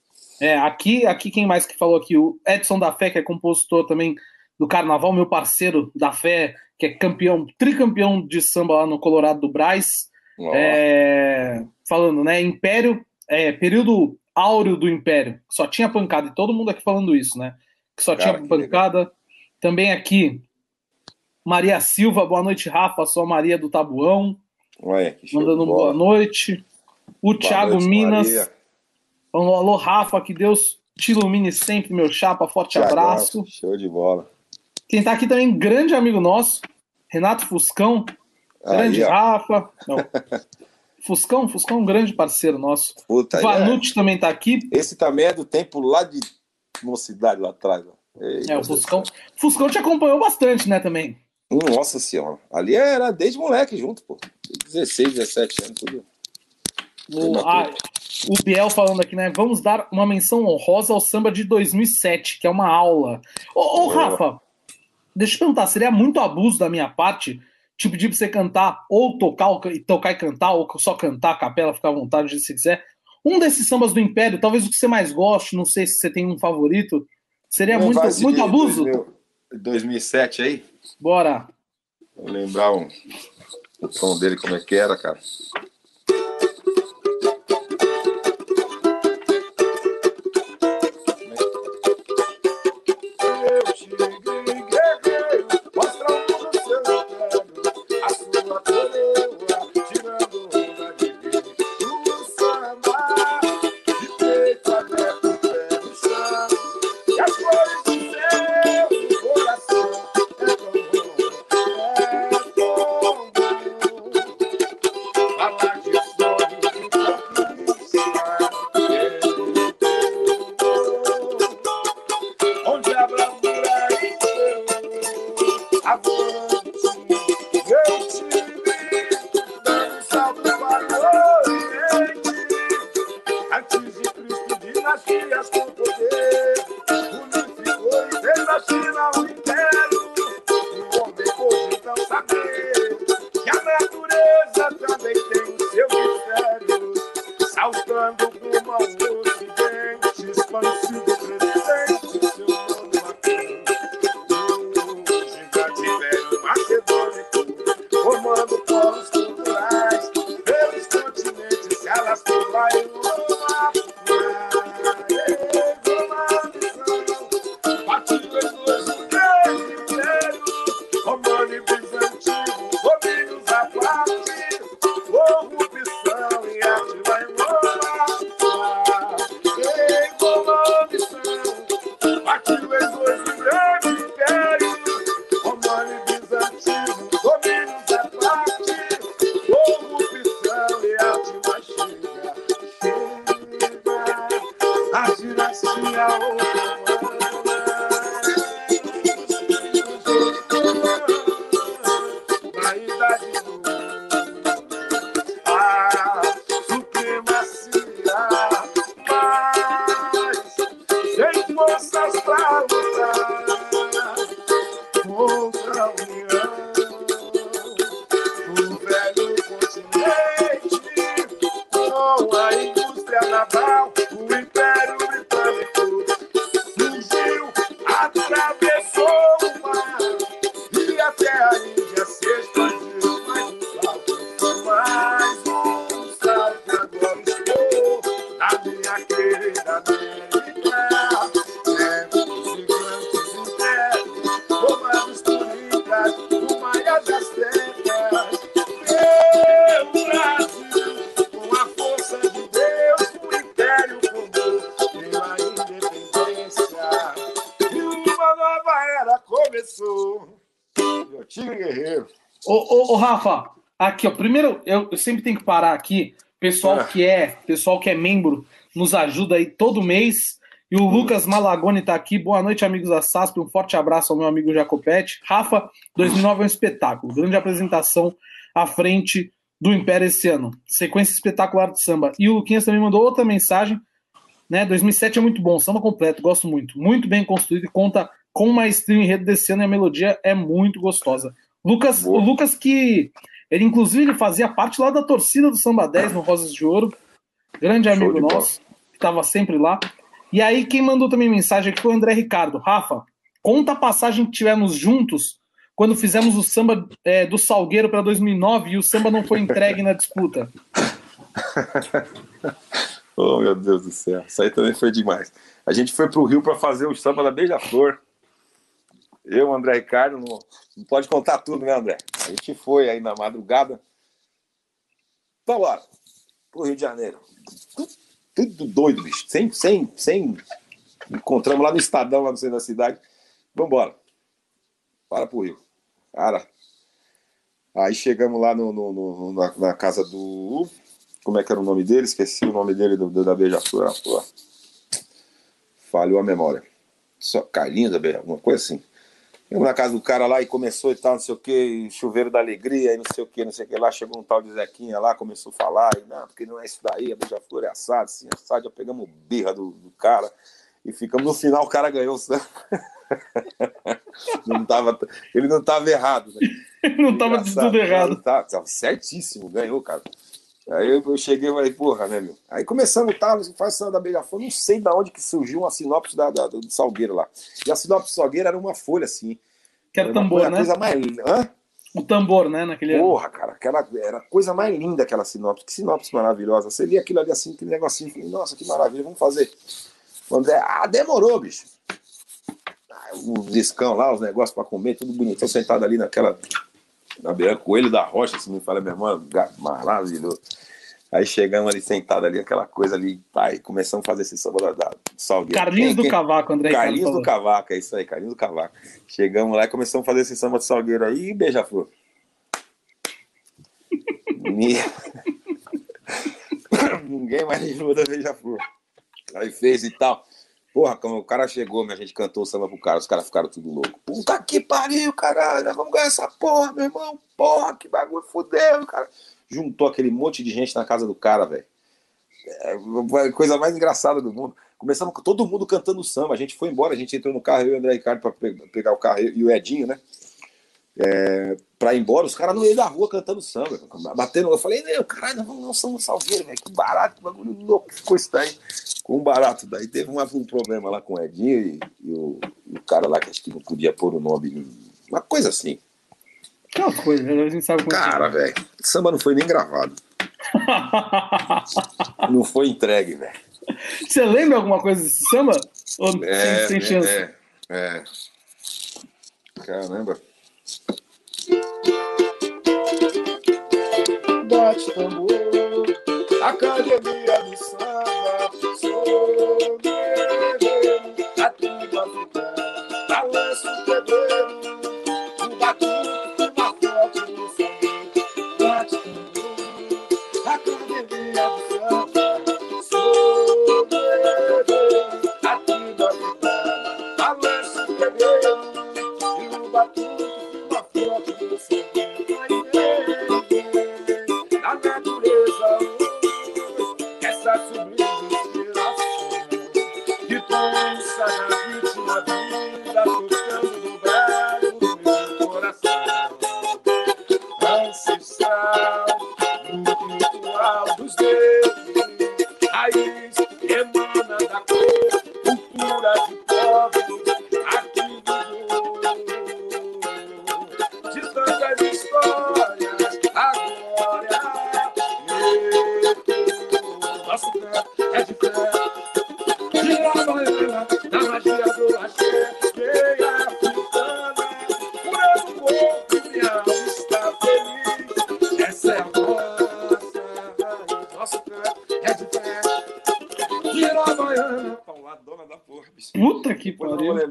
É, aqui, aqui quem mais que falou aqui? O Edson da Fé, que é compositor também do Carnaval, meu parceiro da Fé, que é campeão, tricampeão de samba lá no Colorado do Braz. É, falando, né? Império, é, período áureo do Império. Só tinha pancada, e todo mundo aqui falando isso, né? Que só Cara, tinha pancada. Também aqui, Maria Silva, boa noite, Rafa, sou a Maria do Tabuão, Olha, que show mandando boa noite. O Boa Thiago noite, Minas, Maria. alô, Rafa, que Deus te ilumine sempre, meu chapa, forte Thiagão, abraço. Show de bola. Quem tá aqui também, grande amigo nosso, Renato Fuscão, grande Aí. Rafa. Não. Fuscão, Fuscão é um grande parceiro nosso. Puta, Vanucci também tá aqui. é. Esse também é do tempo lá de mocidade lá atrás. Ei, É, o Fuscão. Fuscão te acompanhou bastante, né, também. Nossa senhora. Ali era desde moleque junto, pô. 16, 17 anos, tudo. O, ah, o Biel falando aqui, né? Vamos dar uma menção honrosa ao samba de 2007, que é uma aula. Ô, ô. Rafa, deixa eu perguntar, seria muito abuso da minha parte te pedir pra você cantar, ou tocar, ou, e tocar e cantar, ou só cantar a capela, ficar à vontade, se você quiser. Um desses sambas do Império, talvez o que você mais goste, não sei se você tem um favorito. Seria Não muito, muito abuso? 2000 2007 aí? Bora. Vou lembrar um, o tom dele como é que era, cara. Aqui, ó. Primeiro, eu, eu sempre tenho que parar aqui. Pessoal Ah. que é, pessoal que é membro, nos ajuda aí todo mês. E o Lucas Malagoni tá aqui. Boa noite, amigos da SASP. Um forte abraço ao meu amigo Jacopete. Rafa, 2009 é um espetáculo. Grande apresentação à frente do Império esse ano. Sequência espetacular de samba. E o Luquinhas também mandou outra mensagem. Né? 2007 é muito bom, samba completo, gosto muito. Muito bem construído e conta com maestria o enredo desse ano e a melodia é muito gostosa. Lucas, Boa. o Lucas que ele inclusive ele fazia parte lá da torcida do Samba 10 no Rosas de Ouro. Grande Show amigo de bola. nosso, que estava sempre lá. E aí quem mandou também mensagem aqui foi o André Ricardo. Rafa, conta a passagem que tivemos juntos quando fizemos o samba é, do Salgueiro para 2009 e o samba não foi entregue na disputa. Oh, meu Deus do céu. Isso aí também foi demais. A gente foi pro Rio para fazer o samba da Beija-Flor. Eu, André Ricardo, não, não pode contar tudo, né, André? A gente foi aí na madrugada. Vambora. Pro Rio de Janeiro. Tudo, tudo doido, bicho. Sem, sem, sem. Encontramos lá no Estadão, lá no centro da cidade. Vambora. Para pro Rio. Cara. Aí chegamos lá no, no- no- na, na casa do. Como é que era o nome dele? Esqueci o nome dele do, do- da Beija-Flor. Falhou a memória. Só Carlinhos da Beija, alguma coisa assim. Chegamos na casa do cara lá e começou e tal, não sei o que, chuveiro da alegria, e não sei o que, não sei o que lá. Chegou um tal de Zequinha lá, começou a falar, e não, porque não é isso daí, a Beija-Flor é assado, assim, assado. Já pegamos birra do, do cara e ficamos. No final, o cara ganhou. sabe? não tava, ele não estava errado, né? não tava de Engraçado, tudo errado. Tá, tava certíssimo, ganhou, cara. Aí eu, eu cheguei e falei, porra, né, meu? Aí começamos, tá, faz da Beija-Flor, não sei de onde que surgiu uma sinopse da, da- do Salgueiro lá. E a sinopse do Salgueiro era uma folha, assim. Que era uma tambor, coisa- né? coisa mais... Hã? O tambor, né? Naquele ano. Porra, cara, aquela, era a coisa mais linda aquela sinopse. Que sinopse maravilhosa. Você lia aquilo ali assim, aquele negocinho, falei, nossa, que maravilha, vamos fazer. O André, ah, demorou, bicho. Ah, O discão lá, os negócios pra comer, tudo bonitão, sentado ali naquela. Na beira, coelho da rocha, se me fala, minha irmã, maravilhoso. Aí chegamos ali, sentado ali, aquela coisa ali, pai, começamos a fazer esse samba da, Salgueiro. Carlinhos Quem- do quem- Cavaco, André Carlinhos falou. do Cavaco, é isso aí, Carlinhos do Cavaco. Chegamos lá e começamos a fazer esse samba de Salgueiro aí beija-flor. Ni- Ninguém mais lembrou da beija-flor. Aí fez e tal. Porra, o cara chegou, a gente cantou o samba pro cara, os caras ficaram tudo loucos. Puta que pariu, caralho, vamos ganhar essa porra, meu irmão. Porra, que bagulho fudeu, cara. Juntou aquele monte de gente na casa do cara, velho. É, a coisa mais engraçada do mundo. Começamos com todo mundo cantando samba. A gente foi embora, a gente entrou no carro, eu e o André Ricardo, pra pe- pegar o carro, e o Edinho, né? É, pra ir embora, os caras no meio da rua cantando samba, batendo. Eu falei, não, caralho, vamos nós somos salgueiro, velho. Que barato, que bagulho louco que ficou isso daí. Com um barato daí. Teve um, um problema lá com o Edinho e, e o, e o cara lá que acho que não podia pôr o nome. Uma coisa assim. Aquela coisa, né? a gente sabe como é que é. Cara, velho, samba não foi nem gravado. Não foi entregue, velho. Você lembra alguma coisa desse samba? Ou sem, sem chance? É, é. Caramba. Bate tambor, academia do samba, sou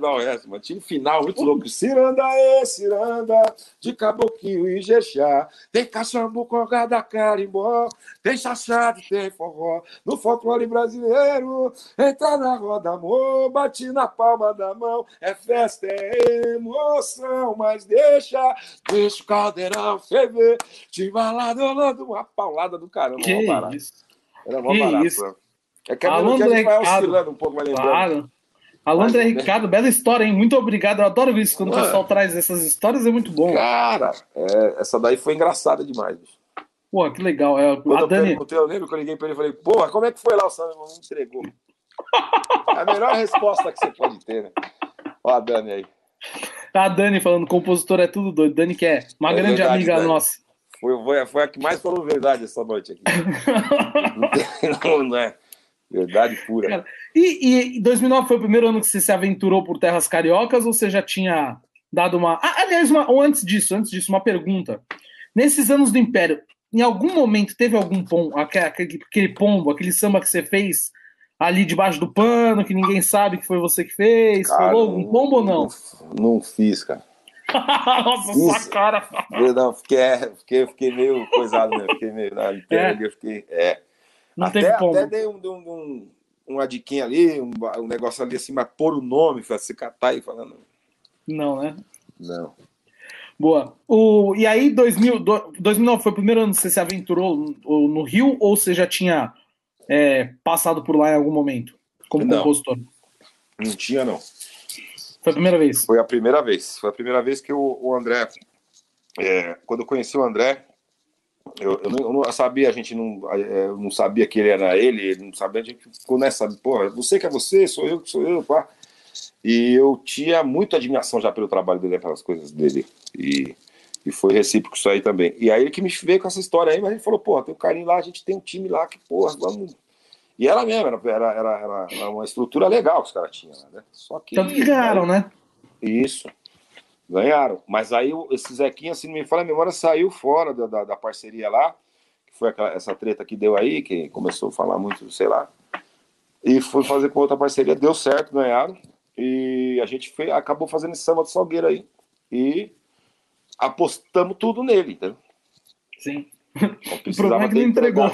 Lembrar o resto, mas tinha um final muito louco. Ciranda, ê, ciranda, de caboclo e jexá. Tem caçambu com da carimbó, tem chachado, tem forró. No folclore brasileiro, entra na roda, amor, bate na palma da mão. É festa, é emoção, mas deixa, deixa o caldeirão ferver. Te baladolando uma paulada do caramba, Que mó barato. isso. Era mó que barato, isso. É que a melodia gente vai oscilando um pouco, vai lembrando. Claro. Alô, André Mas, né? Ricardo, bela história, hein? Muito obrigado. Eu adoro isso quando o Mano. pessoal traz essas histórias, é muito bom. Cara, é, essa daí foi engraçada demais. bicho. Pô, que legal. É, Quando a eu Dani, perguntei, eu lembro que eu liguei pra ele e falei, porra, como é que foi lá o samba? Não entregou. É a melhor resposta que você pode ter, né? Ó a Dani aí. a Dani falando, compositor é tudo doido. Dani que é uma É grande verdade, amiga Dani. nossa. Foi, foi, foi a que mais falou verdade essa noite aqui. Não, não é. Verdade pura. Cara, E, e 2009 foi o primeiro ano que você se aventurou por terras cariocas ou você já tinha dado uma. Ah, aliás, uma... ou antes disso, antes disso, uma pergunta. Nesses anos do Império, em algum momento teve algum pombo, aquele, aquele pombo, aquele samba que você fez ali debaixo do pano, que ninguém sabe que foi você que fez? Cara, Rolou algum pombo ou não? Não fiz, cara. Nossa, sua Isso. cara. Eu não, fiquei, é, fiquei, fiquei meio coisado mesmo. Fiquei meio na É? eu fiquei. É. Não até, teve pombo. até dei um, um, um, uma diquinha ali, um, um negócio ali assim, mas pôr o nome, se catar e falando. Não, né? Não. Boa. O, e aí, 2000, do- 2009 foi o primeiro ano que você se aventurou no, no Rio ou você já tinha é, passado por lá em algum momento como Não. compositor? Não tinha, não. Foi a primeira vez. Foi a primeira vez. Foi a primeira vez que o, o André. é, quando eu conheci o André, eu, eu, não, eu não sabia, a gente não, é, eu não sabia que ele era ele, ele não sabia, a gente ficou nessa, porra, você que é você, sou eu que sou eu, pá. E eu tinha muita admiração já pelo trabalho dele, pelas coisas dele. E, e foi recíproco isso aí também. E aí ele que me veio com essa história aí, mas ele falou, porra, tem um carinho lá, a gente tem um time lá que, porra, vamos. E era mesmo, era, era, era, era- uma estrutura legal que os caras tinham, né? Só que. Tanto que ganharam, né? Isso. Ganharam. Mas aí esse Zequinha, se não me falha a memória, saiu fora da, da, da parceria lá, que foi aquela- essa treta que deu aí, que começou a falar muito, sei lá. E foi fazer com outra parceria, deu certo, ganharam. E a gente fez, acabou fazendo esse samba do Salgueiro aí. E apostamos tudo nele, entendeu? Sim. O problema é que não entregou.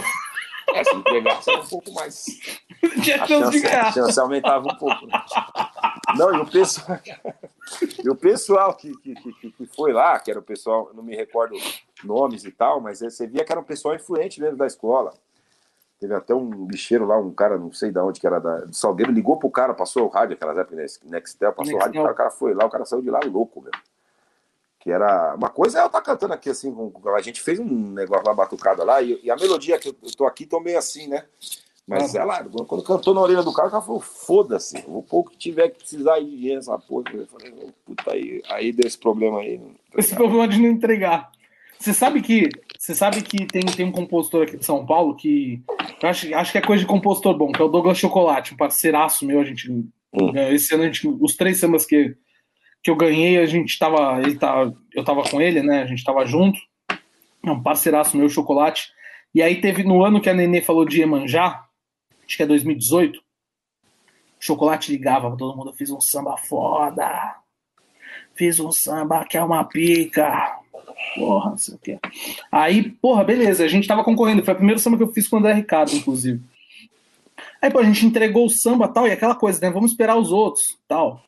É, se entregasse era um pouco mais. Tinha A chance de a chance aumentava um pouco. né? Não, e o pessoal, e o pessoal que, que, que, que foi lá, que era o pessoal, não me recordo nomes e tal, mas você via que era um pessoal influente mesmo da escola. Teve até um bicheiro lá, um cara, não sei de onde, que era da, do Salgueiro, ligou pro cara, passou o rádio, aquelas épocas, né, Nextel, passou o rádio, Nextel. o cara foi lá, o cara saiu de lá louco mesmo. Que era. Uma coisa é eu estar cantando aqui, assim, com- a gente fez um negócio lá, batucada lá, e, e a melodia que eu, eu tô aqui, tô meio assim, né? Mas ela, quando cantou na orelha do cara, o cara falou, foda-se, o pouco que tiver que precisar de dinheiro essa porra. Eu falei, puta, aí, aí deu esse problema aí. né? Esse problema de não entregar. Você sabe que você sabe que tem, tem um compositor aqui de São Paulo que eu acho, acho que é coisa de compositor bom, que é o Douglas Chocolate, um parceiraço meu. A gente Hum. esse ano a gente, os três sambas que, que eu ganhei, a gente tava, ele tá, eu tava com ele, né? A gente tava junto. É um parceiraço meu, Chocolate. E aí teve no ano que a Nenê falou de Iemanjá, acho que é 2018. O Chocolate ligava pra todo mundo, eu fiz um samba foda. Fiz um samba que é uma pica. Porra, não sei o quê. Aí, porra, beleza, a gente tava concorrendo. Foi o primeiro samba que eu fiz com o André Ricardo, inclusive. Aí, pô, a gente entregou o samba tal, e aquela coisa, né? Vamos esperar os outros, tal.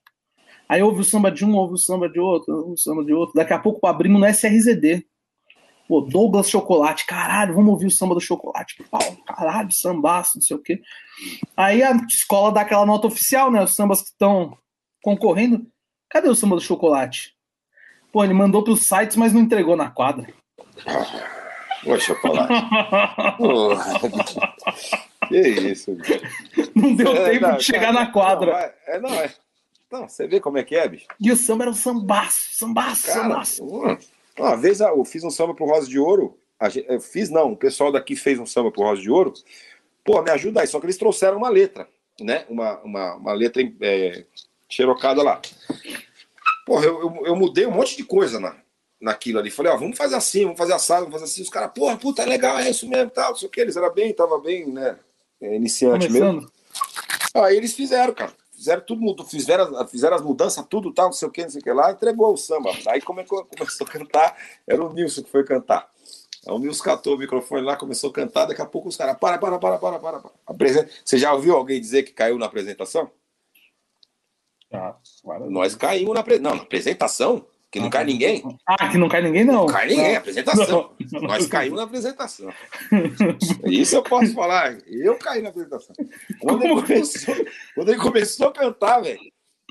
Aí houve o samba de um, houve o samba de outro, o samba de outro. Daqui a pouco abrimos no SRZD. Pô, Douglas Chocolate, caralho, vamos ouvir o samba do Chocolate. Pau, caralho, sambaço, não sei o quê. Aí a escola dá aquela nota oficial, né? Os sambas que estão concorrendo. Cadê o samba do Chocolate? Pô, ele mandou pros sites, mas não entregou na quadra. Ô, chocolate. Que isso, bicho. Não deu É, tempo não, de chegar cara, na quadra. Não, é, é, não, é. Não, você vê como é que é, bicho. E o samba era um sambaço, sambaço, Cara, sambaço. uma, uma vez ah, eu fiz um samba pro Rosa de Ouro. eu fiz, não, o pessoal daqui fez um samba pro Rosa de Ouro. Pô, me ajuda aí. Só que eles trouxeram uma letra, né? Uma, uma, uma letra é, xerocada lá. Porra, eu, eu, eu mudei um monte de coisa na, naquilo ali. Falei, ó, vamos fazer assim, vamos fazer assado, vamos fazer assim. Os caras, porra, puta, é legal, é isso mesmo, tal, não sei o que. Eles eram bem, tava bem, né? é, Iniciante mesmo. Começando. Aí eles fizeram, cara. Fizeram tudo, fizeram, fizeram as mudanças, tudo tal, não sei o que, não sei o que lá, entregou o samba. Aí come- começou a cantar, era o Nilson que foi cantar. Aí o Nilson catou o microfone lá, começou a cantar, daqui a pouco os caras, para, para, para, para, para. para. Você já ouviu alguém dizer que caiu na apresentação? Ah, Nós caímos na, apre- não, na apresentação, que não cai ninguém. Ah, que não cai ninguém, não. Não cai ninguém, Não. apresentação. Não. Nós caímos na apresentação. Isso eu posso falar. Eu caí na apresentação. Quando ele começou, quando ele começou a cantar, velho,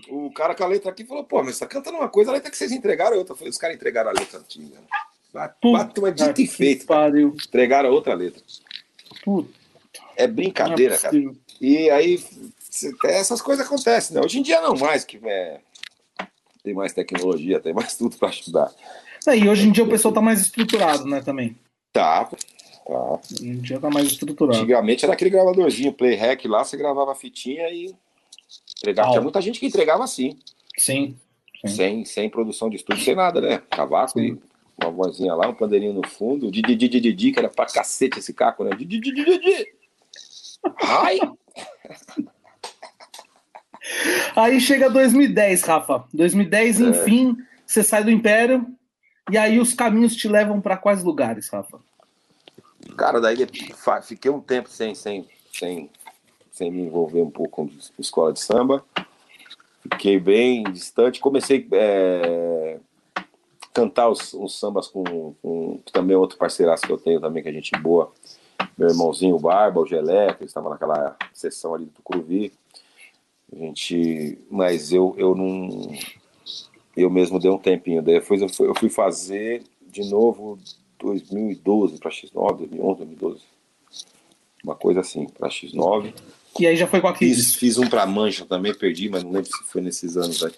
o cara com a letra aqui falou: pô, mas você tá cantando uma coisa, a letra que vocês entregaram é outra. Falei, os caras entregaram a letra antiga. Bate uma dita e. Pariu. Entregaram outra letra. Puta, É não é brincadeira, cara. E aí, essas coisas acontecem, né? Hoje em dia não mais, que é, tem mais tecnologia, tem mais tudo para ajudar. É, E hoje em dia o pessoal tá mais estruturado, né, também. Tá, tá. Hoje em dia tá mais estruturado. Antigamente era aquele gravadorzinho, play rec lá, você gravava a fitinha e entregava. Tinha muita gente que entregava assim, Sim. Sim. sem, sem produção de estúdio, sem nada, né? Cavaco e uma vozinha lá, um pandeirinho no fundo, Didi, Didi, Didi, que era pra cacete esse caco, né? Didi, Didi, Didi. Ai! Aí chega 2010, Rafa. 2010, É. enfim, você sai do Império. E aí os caminhos te levam pra quais lugares, Rafa? Cara, daí fiquei um tempo sem, sem, sem, sem me envolver um pouco com escola de samba. Fiquei bem distante. Comecei a cantar os, os sambas com, com também outro parceiraço que eu tenho também, que a gente boa. Meu irmãozinho Barba, o Gelé, que eles estavam naquela sessão ali do Tucuruvi. A gente, mas eu, eu não. Eu mesmo dei um tempinho. Depois eu fui, eu fui fazer de novo 2012 para X9, 2011, 2012. Uma coisa assim, para X9. E aí já foi com a Fiz, Kids. fiz um para Mancha também, perdi, mas não lembro se foi nesses anos aí.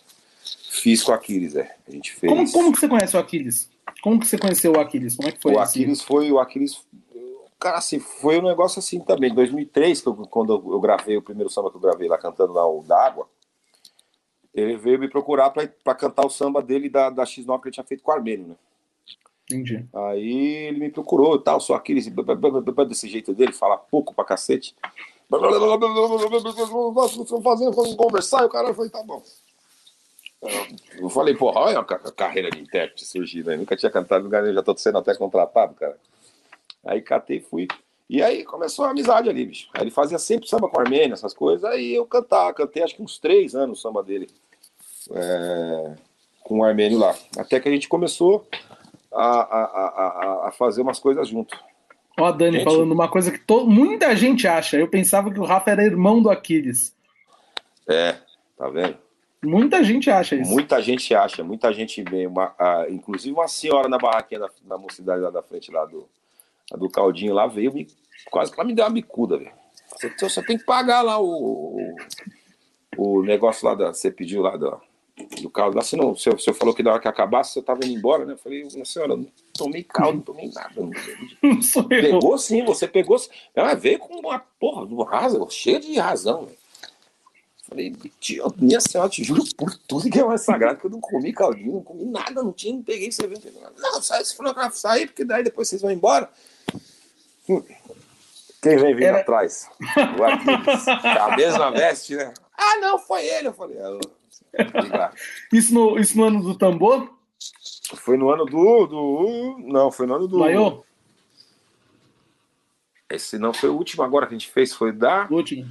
Fiz com o Aquiles, é. A gente fez. Como, como que você conhece o Aquiles? Como que você conheceu o Aquiles? Como é que foi? o Aquiles foi o Aquiles. Cara, assim, foi um negócio assim também. Em 2003, que eu- quando eu, gravei o primeiro samba que eu gravei lá cantando lá o da água, ele veio me procurar para cantar o samba dele da, da X9 que ele tinha feito com o Armênio, né? Entendi. Aí ele me procurou e tal, só aquele desse jeito dele, fala pouco pra cacete. Fazendo, vamos conversar, e o cara foi, tá bom. Eu falei, porra, olha a ca- a carreira de intérprete surgindo aí. Nunca tinha cantado em lugar nenhum, já tô sendo até contratado, cara. Aí catei e fui. E aí começou a amizade ali, bicho. Aí ele fazia sempre samba com Armênia, essas coisas. Aí eu cantava, cantei acho que uns três anos o samba dele. é, com o Armênio lá. Até que a gente começou a, a, a, a- a fazer umas coisas junto. Ó, a Dani Gente. falando uma coisa que to- muita gente acha. Eu pensava que o Rafa era irmão do Aquiles. É, tá vendo? Muita gente acha isso. Muita gente acha, muita gente vê, uma, a- inclusive uma senhora na barraquinha da, da mocidade lá da frente lá do, a do Caldinho lá veio, quase que ela me deu uma bicuda, velho. Você, você tem que pagar lá o, o, o negócio lá da. Você pediu lá do, do caldo. Lá, você, não, você, você falou que na hora que acabasse você tava indo embora, né? Eu falei, minha senhora, não tomei caldo, não tomei nada. Não, Não sou eu. Pegou sim, você pegou. Ela veio com uma porra, uma razão, cheia de razão. velho. Falei, tio, minha senhora, te juro por tudo que é mais sagrado, que eu não comi caldinho, não comi nada, não tinha, não peguei peguei nada. Não, sai esse fonográfico sair, porque daí depois vocês vão embora. Quem vem vindo Era- atrás? O Aquiles. A mesma veste, né? Ah, não, foi ele. Eu falei, ah, obrigado. Isso no, isso no ano do tambor? Foi no ano do, do. Não, foi no ano do. Maiô? Esse não foi o último agora que a gente fez, foi da. O último.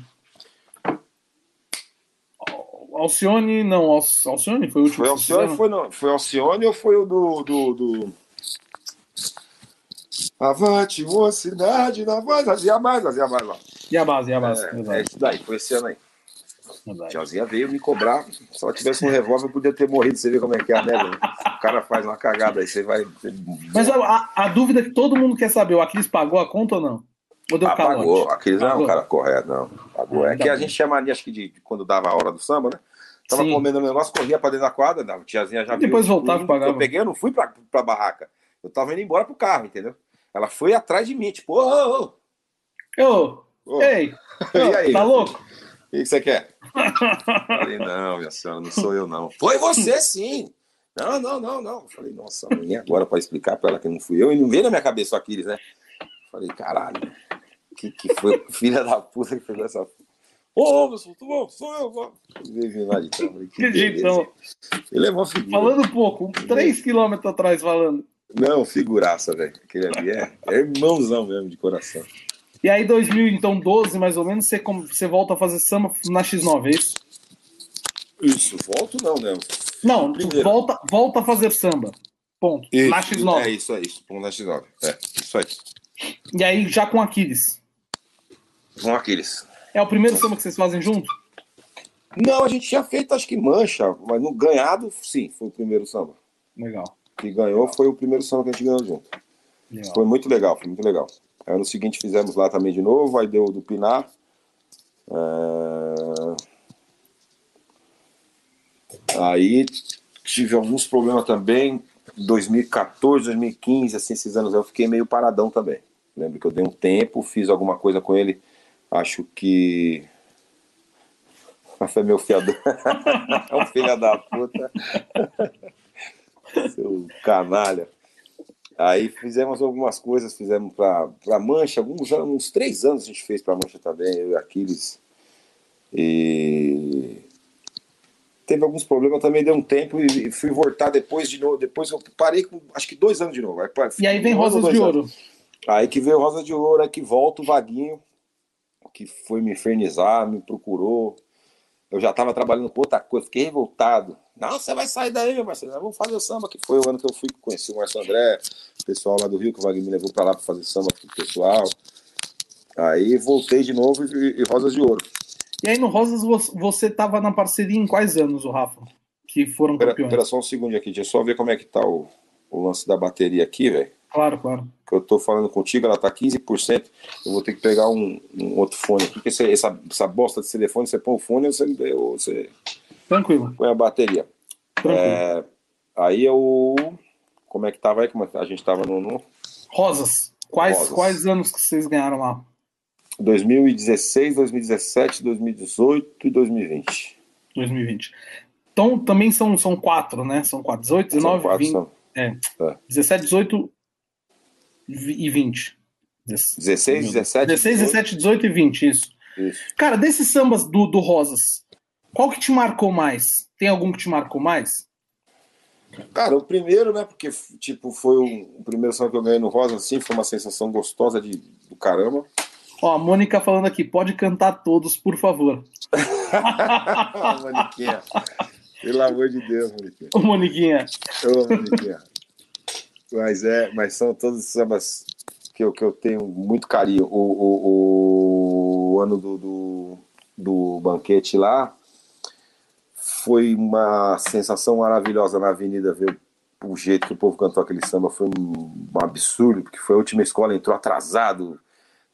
Al- Alcione, não, Al- Alcione foi o último. Foi Alcione, foi, no, foi Alcione ou foi o do. do, do... Avante, mocidade, na voz, fazia mais, fazia mais lá. E a base, e a base. É, é isso daí, foi esse ano aí. Tiazinha veio me cobrar. Se ela tivesse um revólver, eu podia ter morrido. Você vê como é que é a neve. O cara faz uma cagada aí, você vai. Mas a, a- dúvida que todo mundo quer saber, o Aquiles pagou a conta ou não? Ou deu Ah, calote? pagou. Aqueles não é um cara correto, não. Pagou. É ainda que a gente chama ali, acho que de, de quando dava a hora do samba, né? Tava Sim. comendo um negócio, corria pra dentro da quadra, a tiazinha já E depois viu. voltava e pagava. Eu peguei, eu não fui pra, pra barraca. Eu tava indo embora pro carro, entendeu? Ela foi atrás de mim, tipo, ô, ô, ô, Ô, ei, E aí? tá louco? o que que você quer? Falei, não, minha senhora, não sou eu, não. Foi você, sim. Não, não, não, não. Falei, nossa, nem agora para explicar para ela que não fui eu. E não veio na minha cabeça o Aquiles, né? Falei, caralho, que, que foi filha da puta que pegou essa. Ô, Anderson, tudo bom? Sou eu. vó. Que jeitão. beleza. Ele é uma figura. Falando pouco, 3 quilômetros atrás falando. Não, figuraça, velho. Aquele ali é, é irmãozão mesmo, de coração. E aí, 2012, mais ou menos, você, você volta a fazer samba na X9, é isso? Isso, volto não, né? Não, Primeiro. volta, volta a fazer samba. Ponto. Isso, na X9. É isso, é isso. Ponto na X9. É, isso aí. E aí, já com Aquiles. Com aqueles. É o primeiro samba que vocês fazem junto? Não, a gente tinha feito, acho que mancha, mas no ganhado, sim, foi o primeiro samba. Legal. Que ganhou foi o primeiro samba que a gente ganhou junto. legal. Foi muito legal, foi muito legal. Aí no seguinte fizemos lá também de novo, aí deu do Pinar. É, Aí tive alguns problemas também. 2014, 2015, assim, esses anos eu fiquei meio paradão também. Lembro que eu dei um tempo, fiz alguma coisa com ele. Acho que. Foi meu fiador. é um filho da puta. Seu canalha. Aí fizemos algumas coisas, fizemos para Mancha, alguns uns três anos a gente fez para Mancha também, eu e Aquiles. E teve alguns problemas, também deu um tempo e fui voltar depois de novo. Depois eu parei com acho que dois anos de novo. Aí, E aí vem Rosas de anos. Ouro. Aí que veio Rosa de Ouro, aí que volta o Vaguinho, que foi me infernizar, me procurou. Eu já estava trabalhando com outra coisa, fiquei revoltado. Não, você vai sair daí, meu parceiro. Vamos fazer o samba, que foi o ano que eu fui conheci o Márcio André, o pessoal lá do Rio, que o Vaguinho me levou para lá para fazer samba com o pessoal. Aí voltei de novo e, e Rosas de Ouro. E aí no Rosas vo- você tava na parceria em quais anos, o Rafa? Que foram Espera, campeões? espera só um segundinho aqui, deixa eu só ver como é que tá o, o lance da bateria aqui, velho. Claro, claro. que eu tô falando contigo, ela tá 15%. Eu vou ter que pegar um, um outro fone aqui, porque esse- essa, essa bosta de telefone, você põe o fone ou você, ou você Tranquilo, põe a bateria. tranquilo. É, aí eu. Como é que tava aí? Como é a gente tava no, no Rosas. Quais, Rosas. quais anos que vocês ganharam lá? 2016, 2017, 2018 e 2020. 2020. Então também são, são quatro, né? São quatro. 18, 19, São quatro, 20, são é, É. 17, 18 e 20. 16, 17. 16, 17, 18 e 20, isso. Isso. Cara, desses sambas do, do Rosas, qual que te marcou mais? Tem algum que te marcou mais? Cara, o primeiro, né? Porque, tipo, foi o, o primeiro som que eu ganhei no Rosa, assim, foi uma sensação gostosa de, do caramba. Ó, a Mônica falando aqui, pode cantar todos, por favor. Moniquinha. Pelo amor de Deus, Moniquinha. Ô, Moniquinha. Ô, Moniquinha. Mas é, mas são todos os sambas que eu, que eu tenho muito carinho. O, o, o ano do, do, do banquete lá foi uma sensação maravilhosa na avenida ver o jeito que o povo cantou aquele samba foi um, absurdo, porque foi a última escola, entrou atrasado,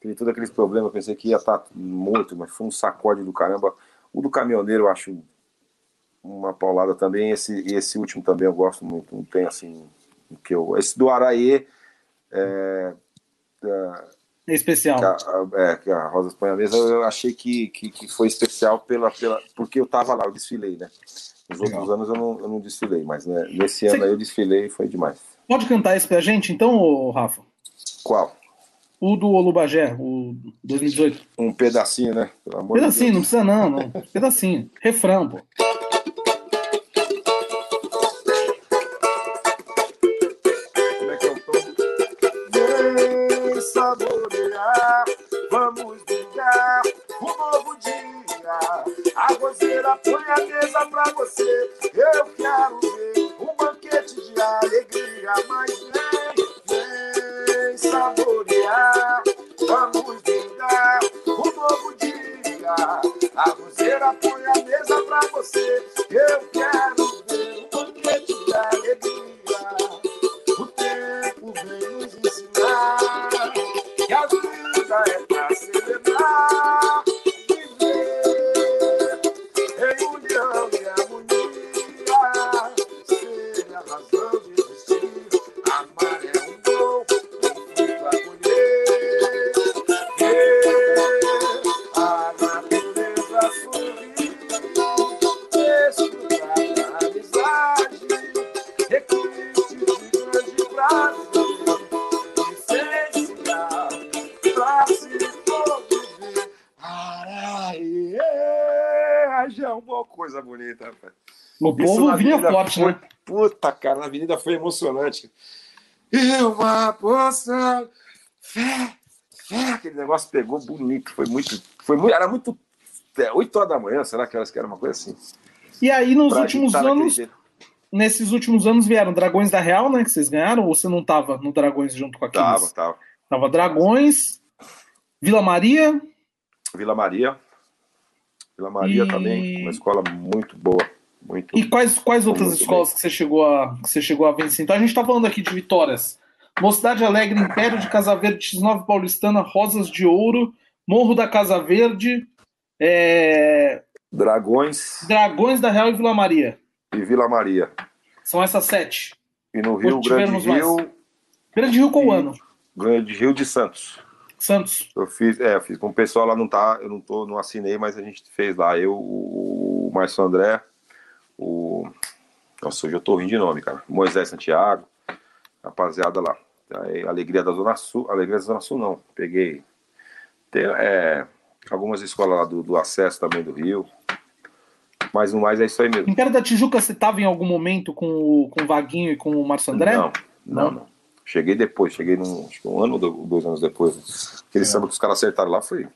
teve todos aqueles problemas, pensei que ia estar morto, mas foi um sacode do caramba. O do caminhoneiro eu acho uma paulada também, esse, esse último também eu gosto muito, não tem assim, que eu... Esse do Araê, é, é, É especial. que a, é, que a Rosa põe a mesa, eu achei que, que, que foi especial pela, pela, porque eu tava lá, eu desfilei, né? Nos Legal. outros anos eu não, eu não desfilei, mas né, nesse Você- ano aí eu desfilei e foi demais. Pode cantar esse pra gente, então, Rafa? Qual? O do Olubagé, o 2018. Um pedacinho, né? Pelo amor Pedacinho, de não precisa não, não. Pedacinho. Refrão, pô. A mesa pra você. Eu quero ver um banquete de alegria. Mas vem, vem saborear, vamos brindar um novo dia. A roseira põe a mesa pra você. Eu quero foi? Puta, cara, na avenida foi emocionante. E uma poção, fé, fé, aquele negócio pegou bonito, foi muito, foi muito, era muito, é, 8 horas da manhã, será que era uma coisa assim? E aí, nos Pra últimos anos, nesses últimos anos vieram Dragões da Real, né? Que vocês ganharam, ou você não tava no Dragões junto com aqueles? Tava, tava. Tava Dragões, Vila Maria Vila Maria. Vila Maria E- também, uma escola muito boa. Muito. e quais, quais outras escolas que você chegou a que você chegou a vencer? Então a gente tá falando aqui de vitórias. Mocidade Alegre, Império de Casa Verde, X9 Paulistana, Rosas de Ouro, Morro da Casa Verde, é, Dragões Dragões da Real e Vila Maria. e Vila Maria. São essas sete. E no Rio Grande tivemos mais? Rio, Grande Rio qual E- ano? Grande Rio de Santos. Santos. Eu fiz, é, eu fiz com o pessoal lá não tá, eu não tô, não assinei, mas a gente fez lá. Eu, o, o Márcio André, o. Nossa, hoje eu tô rindo de nome, cara. Moisés Santiago, rapaziada lá. Aí, Alegria da Zona Sul, Alegria da Zona Sul não. Peguei. Tem, é, algumas escolas lá do, do acesso também do Rio. Mas no mais é isso aí mesmo. Império da Tijuca, você tava em algum momento com o, com o Vaguinho e com o Márcio André? Não, não, não. Cheguei depois, cheguei num, um ano ou do- dois anos depois. Aquele É. samba que os caras acertaram lá foi.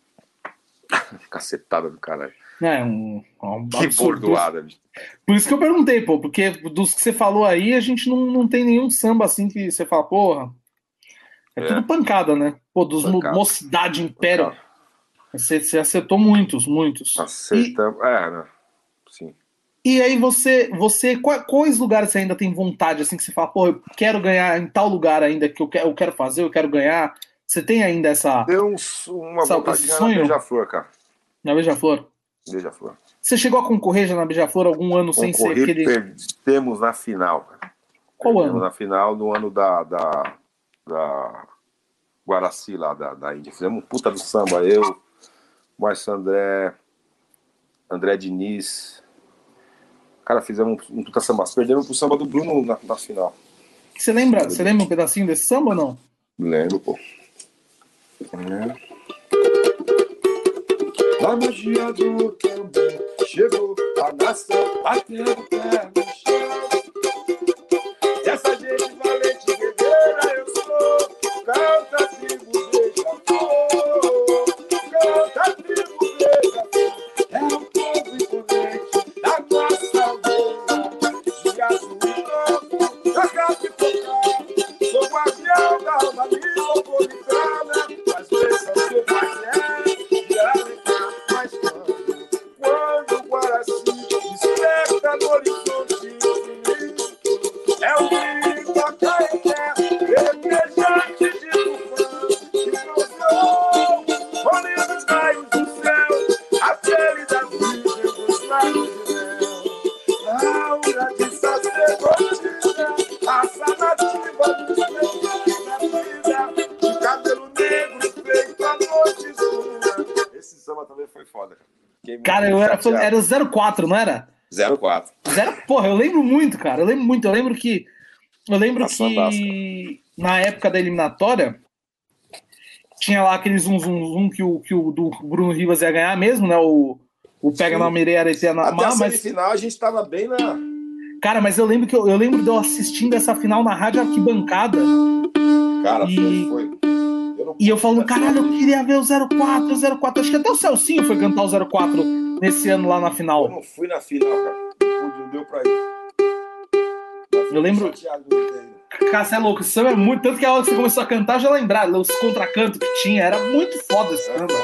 Cacetada do caralho. É, um, um Que bordoada, bicho. Por isso que eu perguntei, pô, porque dos que você falou aí, a gente não, não tem nenhum samba assim que você fala, porra. É, É. tudo pancada, né? Pô, dos Pancada. Mocidade Império. Você, você acertou muitos, muitos. Acertamos. É, né? Sim. E aí você, você qua- quais lugares você ainda tem vontade, assim, que você fala, pô, eu quero ganhar em tal lugar ainda que eu quero, eu quero fazer, eu quero ganhar. Você tem ainda essa. Deu uma Sabe, vontade de sonho? na Beija-Flor, cara. Na Beija-Flor? Beija-Flor. Você chegou a concorrer já na Beija-Flor algum ano sem ser Concorri, aquele. perdemos na final, cara. Qual Perdemos ano? na final, no ano da, da, da Guaraci lá da, da Índia. Fizemos um puta do samba, eu, Márcio André, André Diniz. Cara, fizemos um puta samba. Perdemos pro samba do Bruno na, na final. Você lembra, você lembra um pedacinho desse samba ou não? Lembro, pô. É. A magia do também chegou a nação batendo pé no chão. Cara. Eu era, era o 04, não era? 04. Zero, porra, eu lembro muito, cara. Eu lembro muito. Eu lembro que. Eu lembro Tá que na época da eliminatória tinha lá aquele zum zum zum que o, que o do Bruno Rivas ia ganhar mesmo, né? O, o Pega Sim. na Mireia Aretia na Até a mas, semifinal a gente tava bem na. Cara, mas eu lembro que eu, eu lembro de eu assistindo essa final na rádio arquibancada Cara, E- foi. foi. Eu e eu falando, caralho, eu queria ver o 04, o 04. Acho que até o Celcinho foi cantar o 04 nesse ano lá na Eu final. não fui na final, cara. Não deu pra ir. Eu lembro-. Cara, você é louco, esse samba é muito. Tanto que a hora que você começou a cantar, eu já lembrar, os contracantos que tinha, era muito foda esse É samba.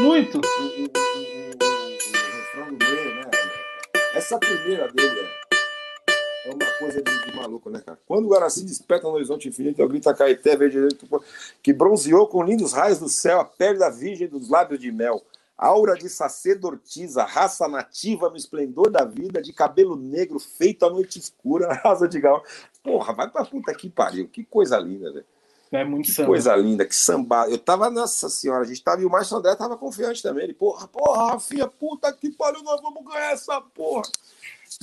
Muito. O, refrão do meio, né? Essa primeira dele é, é uma coisa de, de maluco, né, cara? Quando o Guaraci desperta no horizonte infinito, eu grito a Caeté, verde que bronzeou com lindos raios do céu a pele da virgem dos lábios de mel. Aura de sacerdotisa, raça nativa no esplendor da vida, de cabelo negro feito à noite escura, asa de gal. Porra, vai pra puta que pariu. Que coisa linda, velho. É muito Que samba. coisa linda, que samba. Eu tava, nossa senhora, a gente tava, e o Márcio André tava confiante também. Ele, porra, porra, Rafinha, puta que pariu, nós vamos ganhar essa porra.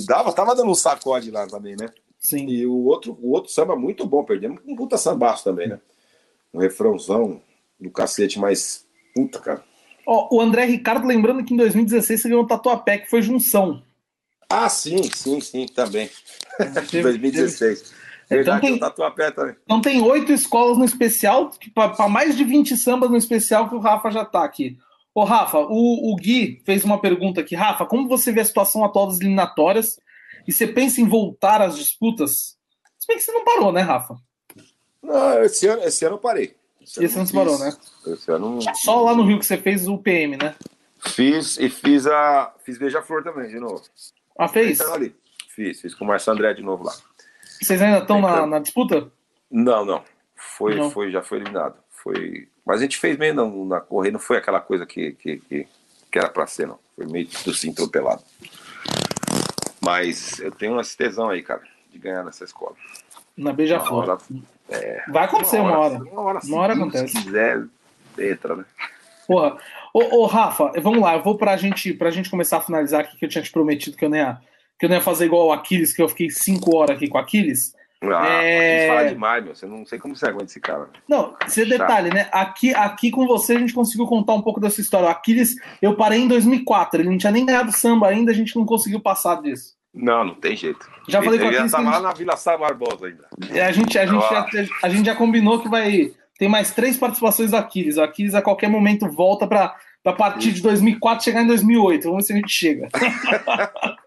Dava, tava dando um sacode lá também, né? Sim. E o outro, o outro samba muito bom, perdemos com um puta sambaço também, né? Um refrãozão do cacete, mas puta, cara. Ó, o André Ricardo, lembrando que em 2016 você ganhou o Tatuapé, que foi junção. Ah, sim, sim, sim, também. Teve- 2016. Então Verdade, tem- eu tatuapé também. Então tem oito escolas no especial, para mais de 20 sambas no especial que o Rafa já tá aqui. Ô, Rafa, o, o Gui fez uma pergunta aqui. Rafa, como você vê a situação atual das eliminatórias? E você pensa em voltar às disputas? Se bem que você não parou, né, Rafa? Não, esse ano, esse ano eu parei. Esse ano não você parou, né? Esse ano Só lá no Rio que você fez o PM, né? Fiz e fiz a. Fiz Beija-Flor também, de novo. Ah, fez? Ali. Fiz, fiz com o Marcelo André de novo lá. Vocês ainda estão na, na disputa? Não, não. Foi, Não. foi, já foi eliminado. Foi. Mas a gente fez meio na, na corrida, não foi aquela coisa que, que, que, que era pra ser, não. Foi meio tudo assim, atropelado. Mas eu tenho uma tesão aí, cara, de ganhar nessa escola. Na Uma Beija-Flor. hora, Vai acontecer uma hora. Uma hora, Uma hora se Deus acontece. quiser, entra, né? Porra. Ô, ô, Rafa, vamos lá, eu vou pra gente, pra gente começar a finalizar aqui, que eu tinha te prometido que eu não ia, que eu não ia fazer igual o Aquiles, que eu fiquei cinco horas aqui com o Aquiles. Ah, É. é... fala demais, meu. Você não sei como você aguenta esse cara. Não, você detalhe, né? Aqui, aqui com você a gente conseguiu contar um pouco dessa história. O Aquiles, eu parei em 2004, ele não tinha nem ganhado samba ainda, a gente não conseguiu passar disso. Não, não tem jeito. Já falei com Ele a Cris tava lá na Vila Sá Barbosa ainda. É, A gente, a, gente Ah. já, a gente já combinou que vai. Tem mais três participações do Aquiles. O Aquiles a qualquer momento volta para a partir de 2004 chegar em 2008. Vamos ver se a gente chega.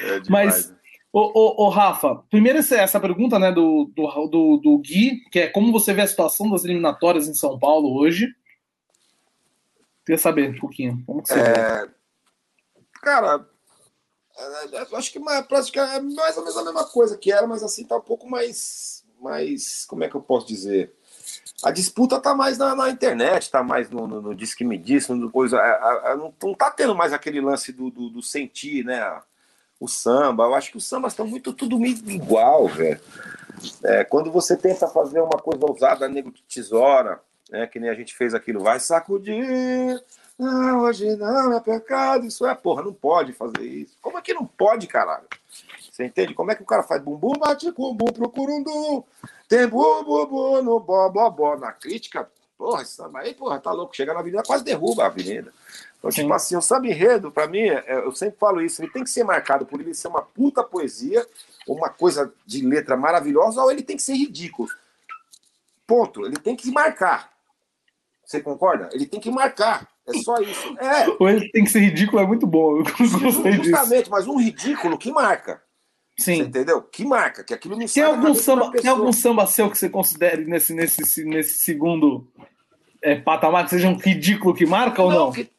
É demais, Mas- né? Ô, ô, ô, Rafa, primeiro essa, pergunta né, do, do, do, do Gui, que é como você vê a situação das eliminatórias em São Paulo hoje. Queria saber um pouquinho. Como você vê? É, Cara, é, é, acho que mais, praticamente, é mais ou menos a mesma coisa que era, mas assim tá um pouco mais. mais como é que eu posso dizer? A disputa tá mais na, na internet, tá mais no, no, no Diz que me disse, no coisa. é, é, é, não, não tá tendo mais aquele lance do, do, do sentir, né? O samba. Eu acho que os sambas estão muito tudo igual, velho. É, quando você tenta fazer uma coisa ousada, nego de tesoura, né? Que nem a gente fez aquilo, vai sacudir. Não, hoje não é pecado, isso é porra, não pode fazer isso. Como é que não pode, caralho? Você entende? Como é que o cara faz bumbum, bate bumbum, procura um dum, tem bumbum no bó. Na crítica, porra, esse samba aí, porra, tá louco. Chega na avenida, quase derruba a avenida. Então, Sim. tipo assim, o samba enredo, pra mim, é- eu sempre falo isso, ele tem que ser marcado por ele ser uma puta poesia, uma coisa de letra maravilhosa, ou ele tem que ser ridículo. Ponto. Ele tem que marcar. Você concorda? Ele tem que marcar. É só isso. É, Ou ele tem que ser ridículo, é muito bom. Eu gostei disso. justamente, mas um ridículo que marca. Você Sim. entendeu? Que marca, que aquilo não Tem algum, samba, tem algum samba seu que você considere nesse, nesse, nesse segundo é, patamar que seja um ridículo que marca ou não? que-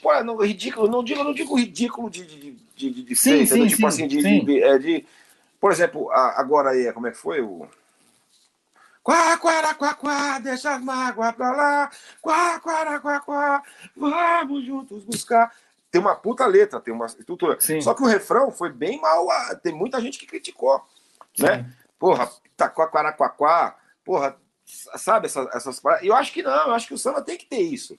pô, não, ridículo, não digo, não digo ridículo de, de, de, de, Sim, feio, sim, entendeu? tipo sim, assim, de, sim. de- é, de- Por exemplo, a- agora aí, como é que foi o. Quá, quá, quá, quá, deixa as mágoas pra lá. Quá, quá, quá, quá, vamos juntos buscar. Tem uma puta letra, tem uma estrutura. Sim. Só que o refrão foi bem mal. ah, Tem muita gente que criticou. Né? Porra, taquaquaraquaquá, porra, sabe essas, essas? Eu acho que não, eu acho que o samba tem que ter isso.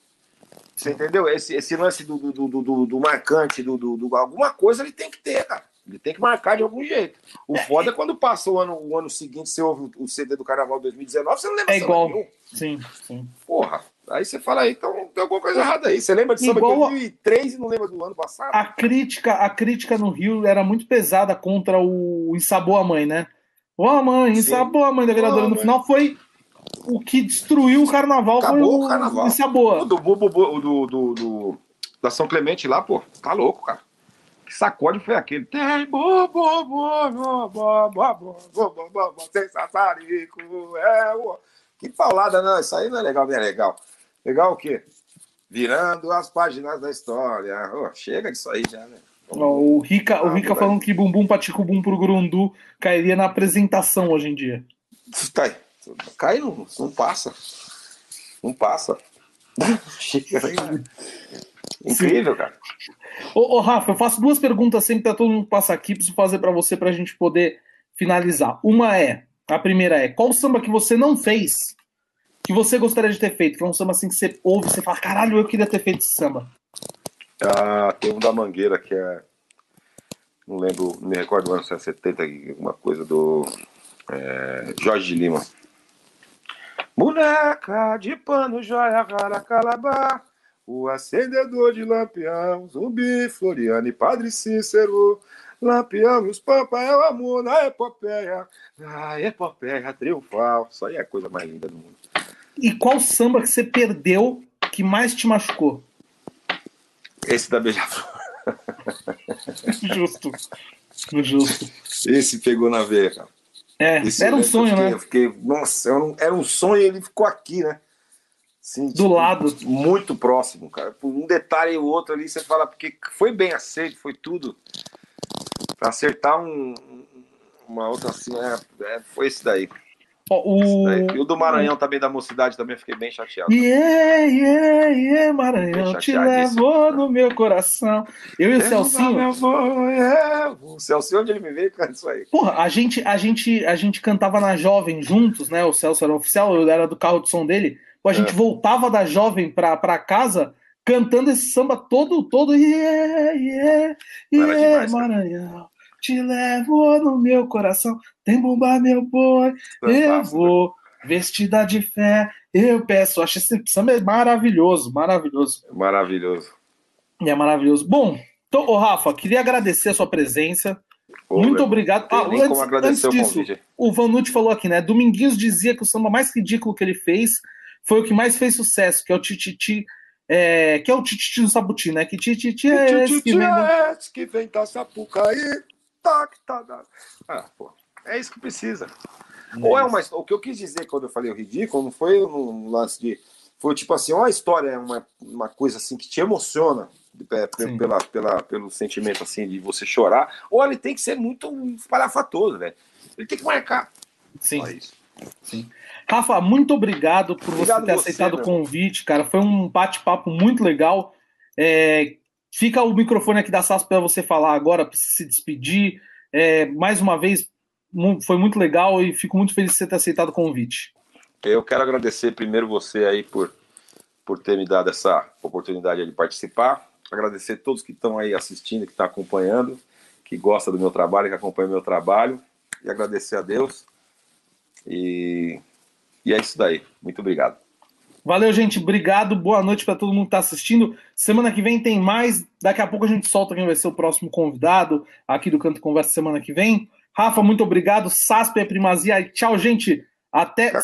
Você entendeu? Esse, esse lance do, do, do, do, do marcante, do, do, do- alguma coisa ele tem que ter, cara. Ele tem que marcar de algum jeito. O foda é quando passa o ano, o ano seguinte, você ouve o CD do Carnaval 2019, você não lembra É igual. nenhum. Sim, sim. Porra. Aí você fala, aí, então tem alguma coisa errada aí. Você lembra de samba Igual... 2003 e não lembra do ano passado? A crítica, a crítica no Rio era muito pesada contra o Ensabou a Mãe, né? Ô, oh, mãe, ensabou a mãe da vereadora. Oh, no final foi o que destruiu o carnaval. Acabou foi o, o carnaval. Ensabou. O do, do, do, do, da São Clemente lá, pô, tá louco, cara. Que sacode foi aquele? Tem bobo, bobo, bobo, bobo, bobo, tem safarico, é, Que paulada, não, isso aí não é legal, não é legal. Legal o quê? Virando as páginas da história. Ô, chega disso aí já, né? O Rica, o Ah, Rica vai. falando que bumbum patico bum pro Gurundu cairia na apresentação hoje em dia. Tá aí. Cai não, não passa. Não passa. Chega. Incrível, cara. Ô, ô, Rafa, eu faço duas perguntas sempre pra todo mundo que passa aqui, preciso fazer pra você pra gente poder finalizar. Uma é, a primeira é, qual samba que você não fez que você gostaria de ter feito? Que é um samba assim que você ouve e você fala, caralho, eu queria ter feito esse samba. Ah, tem um da Mangueira que é. Não lembro, me recordo do ano, se é 70, alguma coisa do. é, Jorge de Lima. Boneca de pano, joia rara, calabar. o acendedor de lampião, zumbi, Floriano e Padre Cícero. Lampião e os Pampa é o amor na epopeia, na epopeia triunfal. Isso aí é a coisa mais linda do mundo. E qual samba que você perdeu que mais te machucou? Esse da Beija-Flor. Justo. Justo. Esse pegou na veia, cara. É, Esse era um eu sonho, né? Eu fiquei, nossa, era um, era um sonho e ele ficou aqui, né? Do lado. Muito próximo, cara. Por um detalhe e o outro ali, você fala, porque foi bem aceito, foi tudo. Pra acertar um, um- uma outra assim, é, é, foi esse daí. O... E o do Maranhão também, da mocidade, também fiquei bem chateado. Yeah, yeah, yeah, Maranhão, te levou no meu coração. Eu e o Celcinho, Meu avô, é. O Celcinho, onde ele me veio, cara, isso aí. porra, a gente, a gente, a gente cantava na Jovem juntos, né? O Celso era oficial, eu era do carro de som dele. Pô, a gente É. voltava da Jovem pra, pra casa cantando esse samba todo, todo. Yeah, yeah, yeah. Maranhão, te levo no meu coração. Tem bomba, meu boi, eu vou. Vestida de fé, eu peço. Acho esse samba é maravilhoso, maravilhoso. né? Maravilhoso. É maravilhoso. Bom, então, ô Rafa, queria agradecer a sua presença. Ô, Muito meu, obrigado. Ah, antes, como agradecer antes o disso, convite. o Vanucci falou aqui, né? Dominguinhos dizia que o samba mais ridículo que ele fez foi o que mais fez sucesso, que é o Tititi, é, que é o Tititi do Sabuti, né? Que Tititi é É esse que vem da Sapucaí. Tá, que tá, tá. Ah, pô, é isso que precisa. Ou é uma O que eu quis dizer quando eu falei o ridículo não foi um lance de. Foi tipo assim, ó, a história é uma, uma coisa assim que te emociona é, pe- Sim. pela, pela, pelo sentimento assim de você chorar. Ou ele tem que ser muito espalhafatoso, velho. Ele tem que marcar. Sim. Isso. Rafa, muito obrigado por Obrigado você ter você, aceitado o convite, cara. Foi um bate-papo muito legal. É, fica o microfone aqui da SAS para você falar agora, para se despedir. É, mais uma vez, foi muito legal e fico muito feliz de você ter aceitado o convite. Eu quero agradecer primeiro você aí por, por ter me dado essa oportunidade de participar. Agradecer a todos que estão aí assistindo, que estão acompanhando, que gostam do meu trabalho, que acompanham o meu trabalho. E agradecer a Deus. E, e é isso daí. Muito obrigado. Valeu, gente. Obrigado. Boa noite para todo mundo que está assistindo. Semana que vem tem mais. Daqui a pouco a gente solta quem vai ser o próximo convidado aqui do Canto Conversa semana que vem. Rafa, muito obrigado. Saspe é primazia. Tchau, gente. Até semana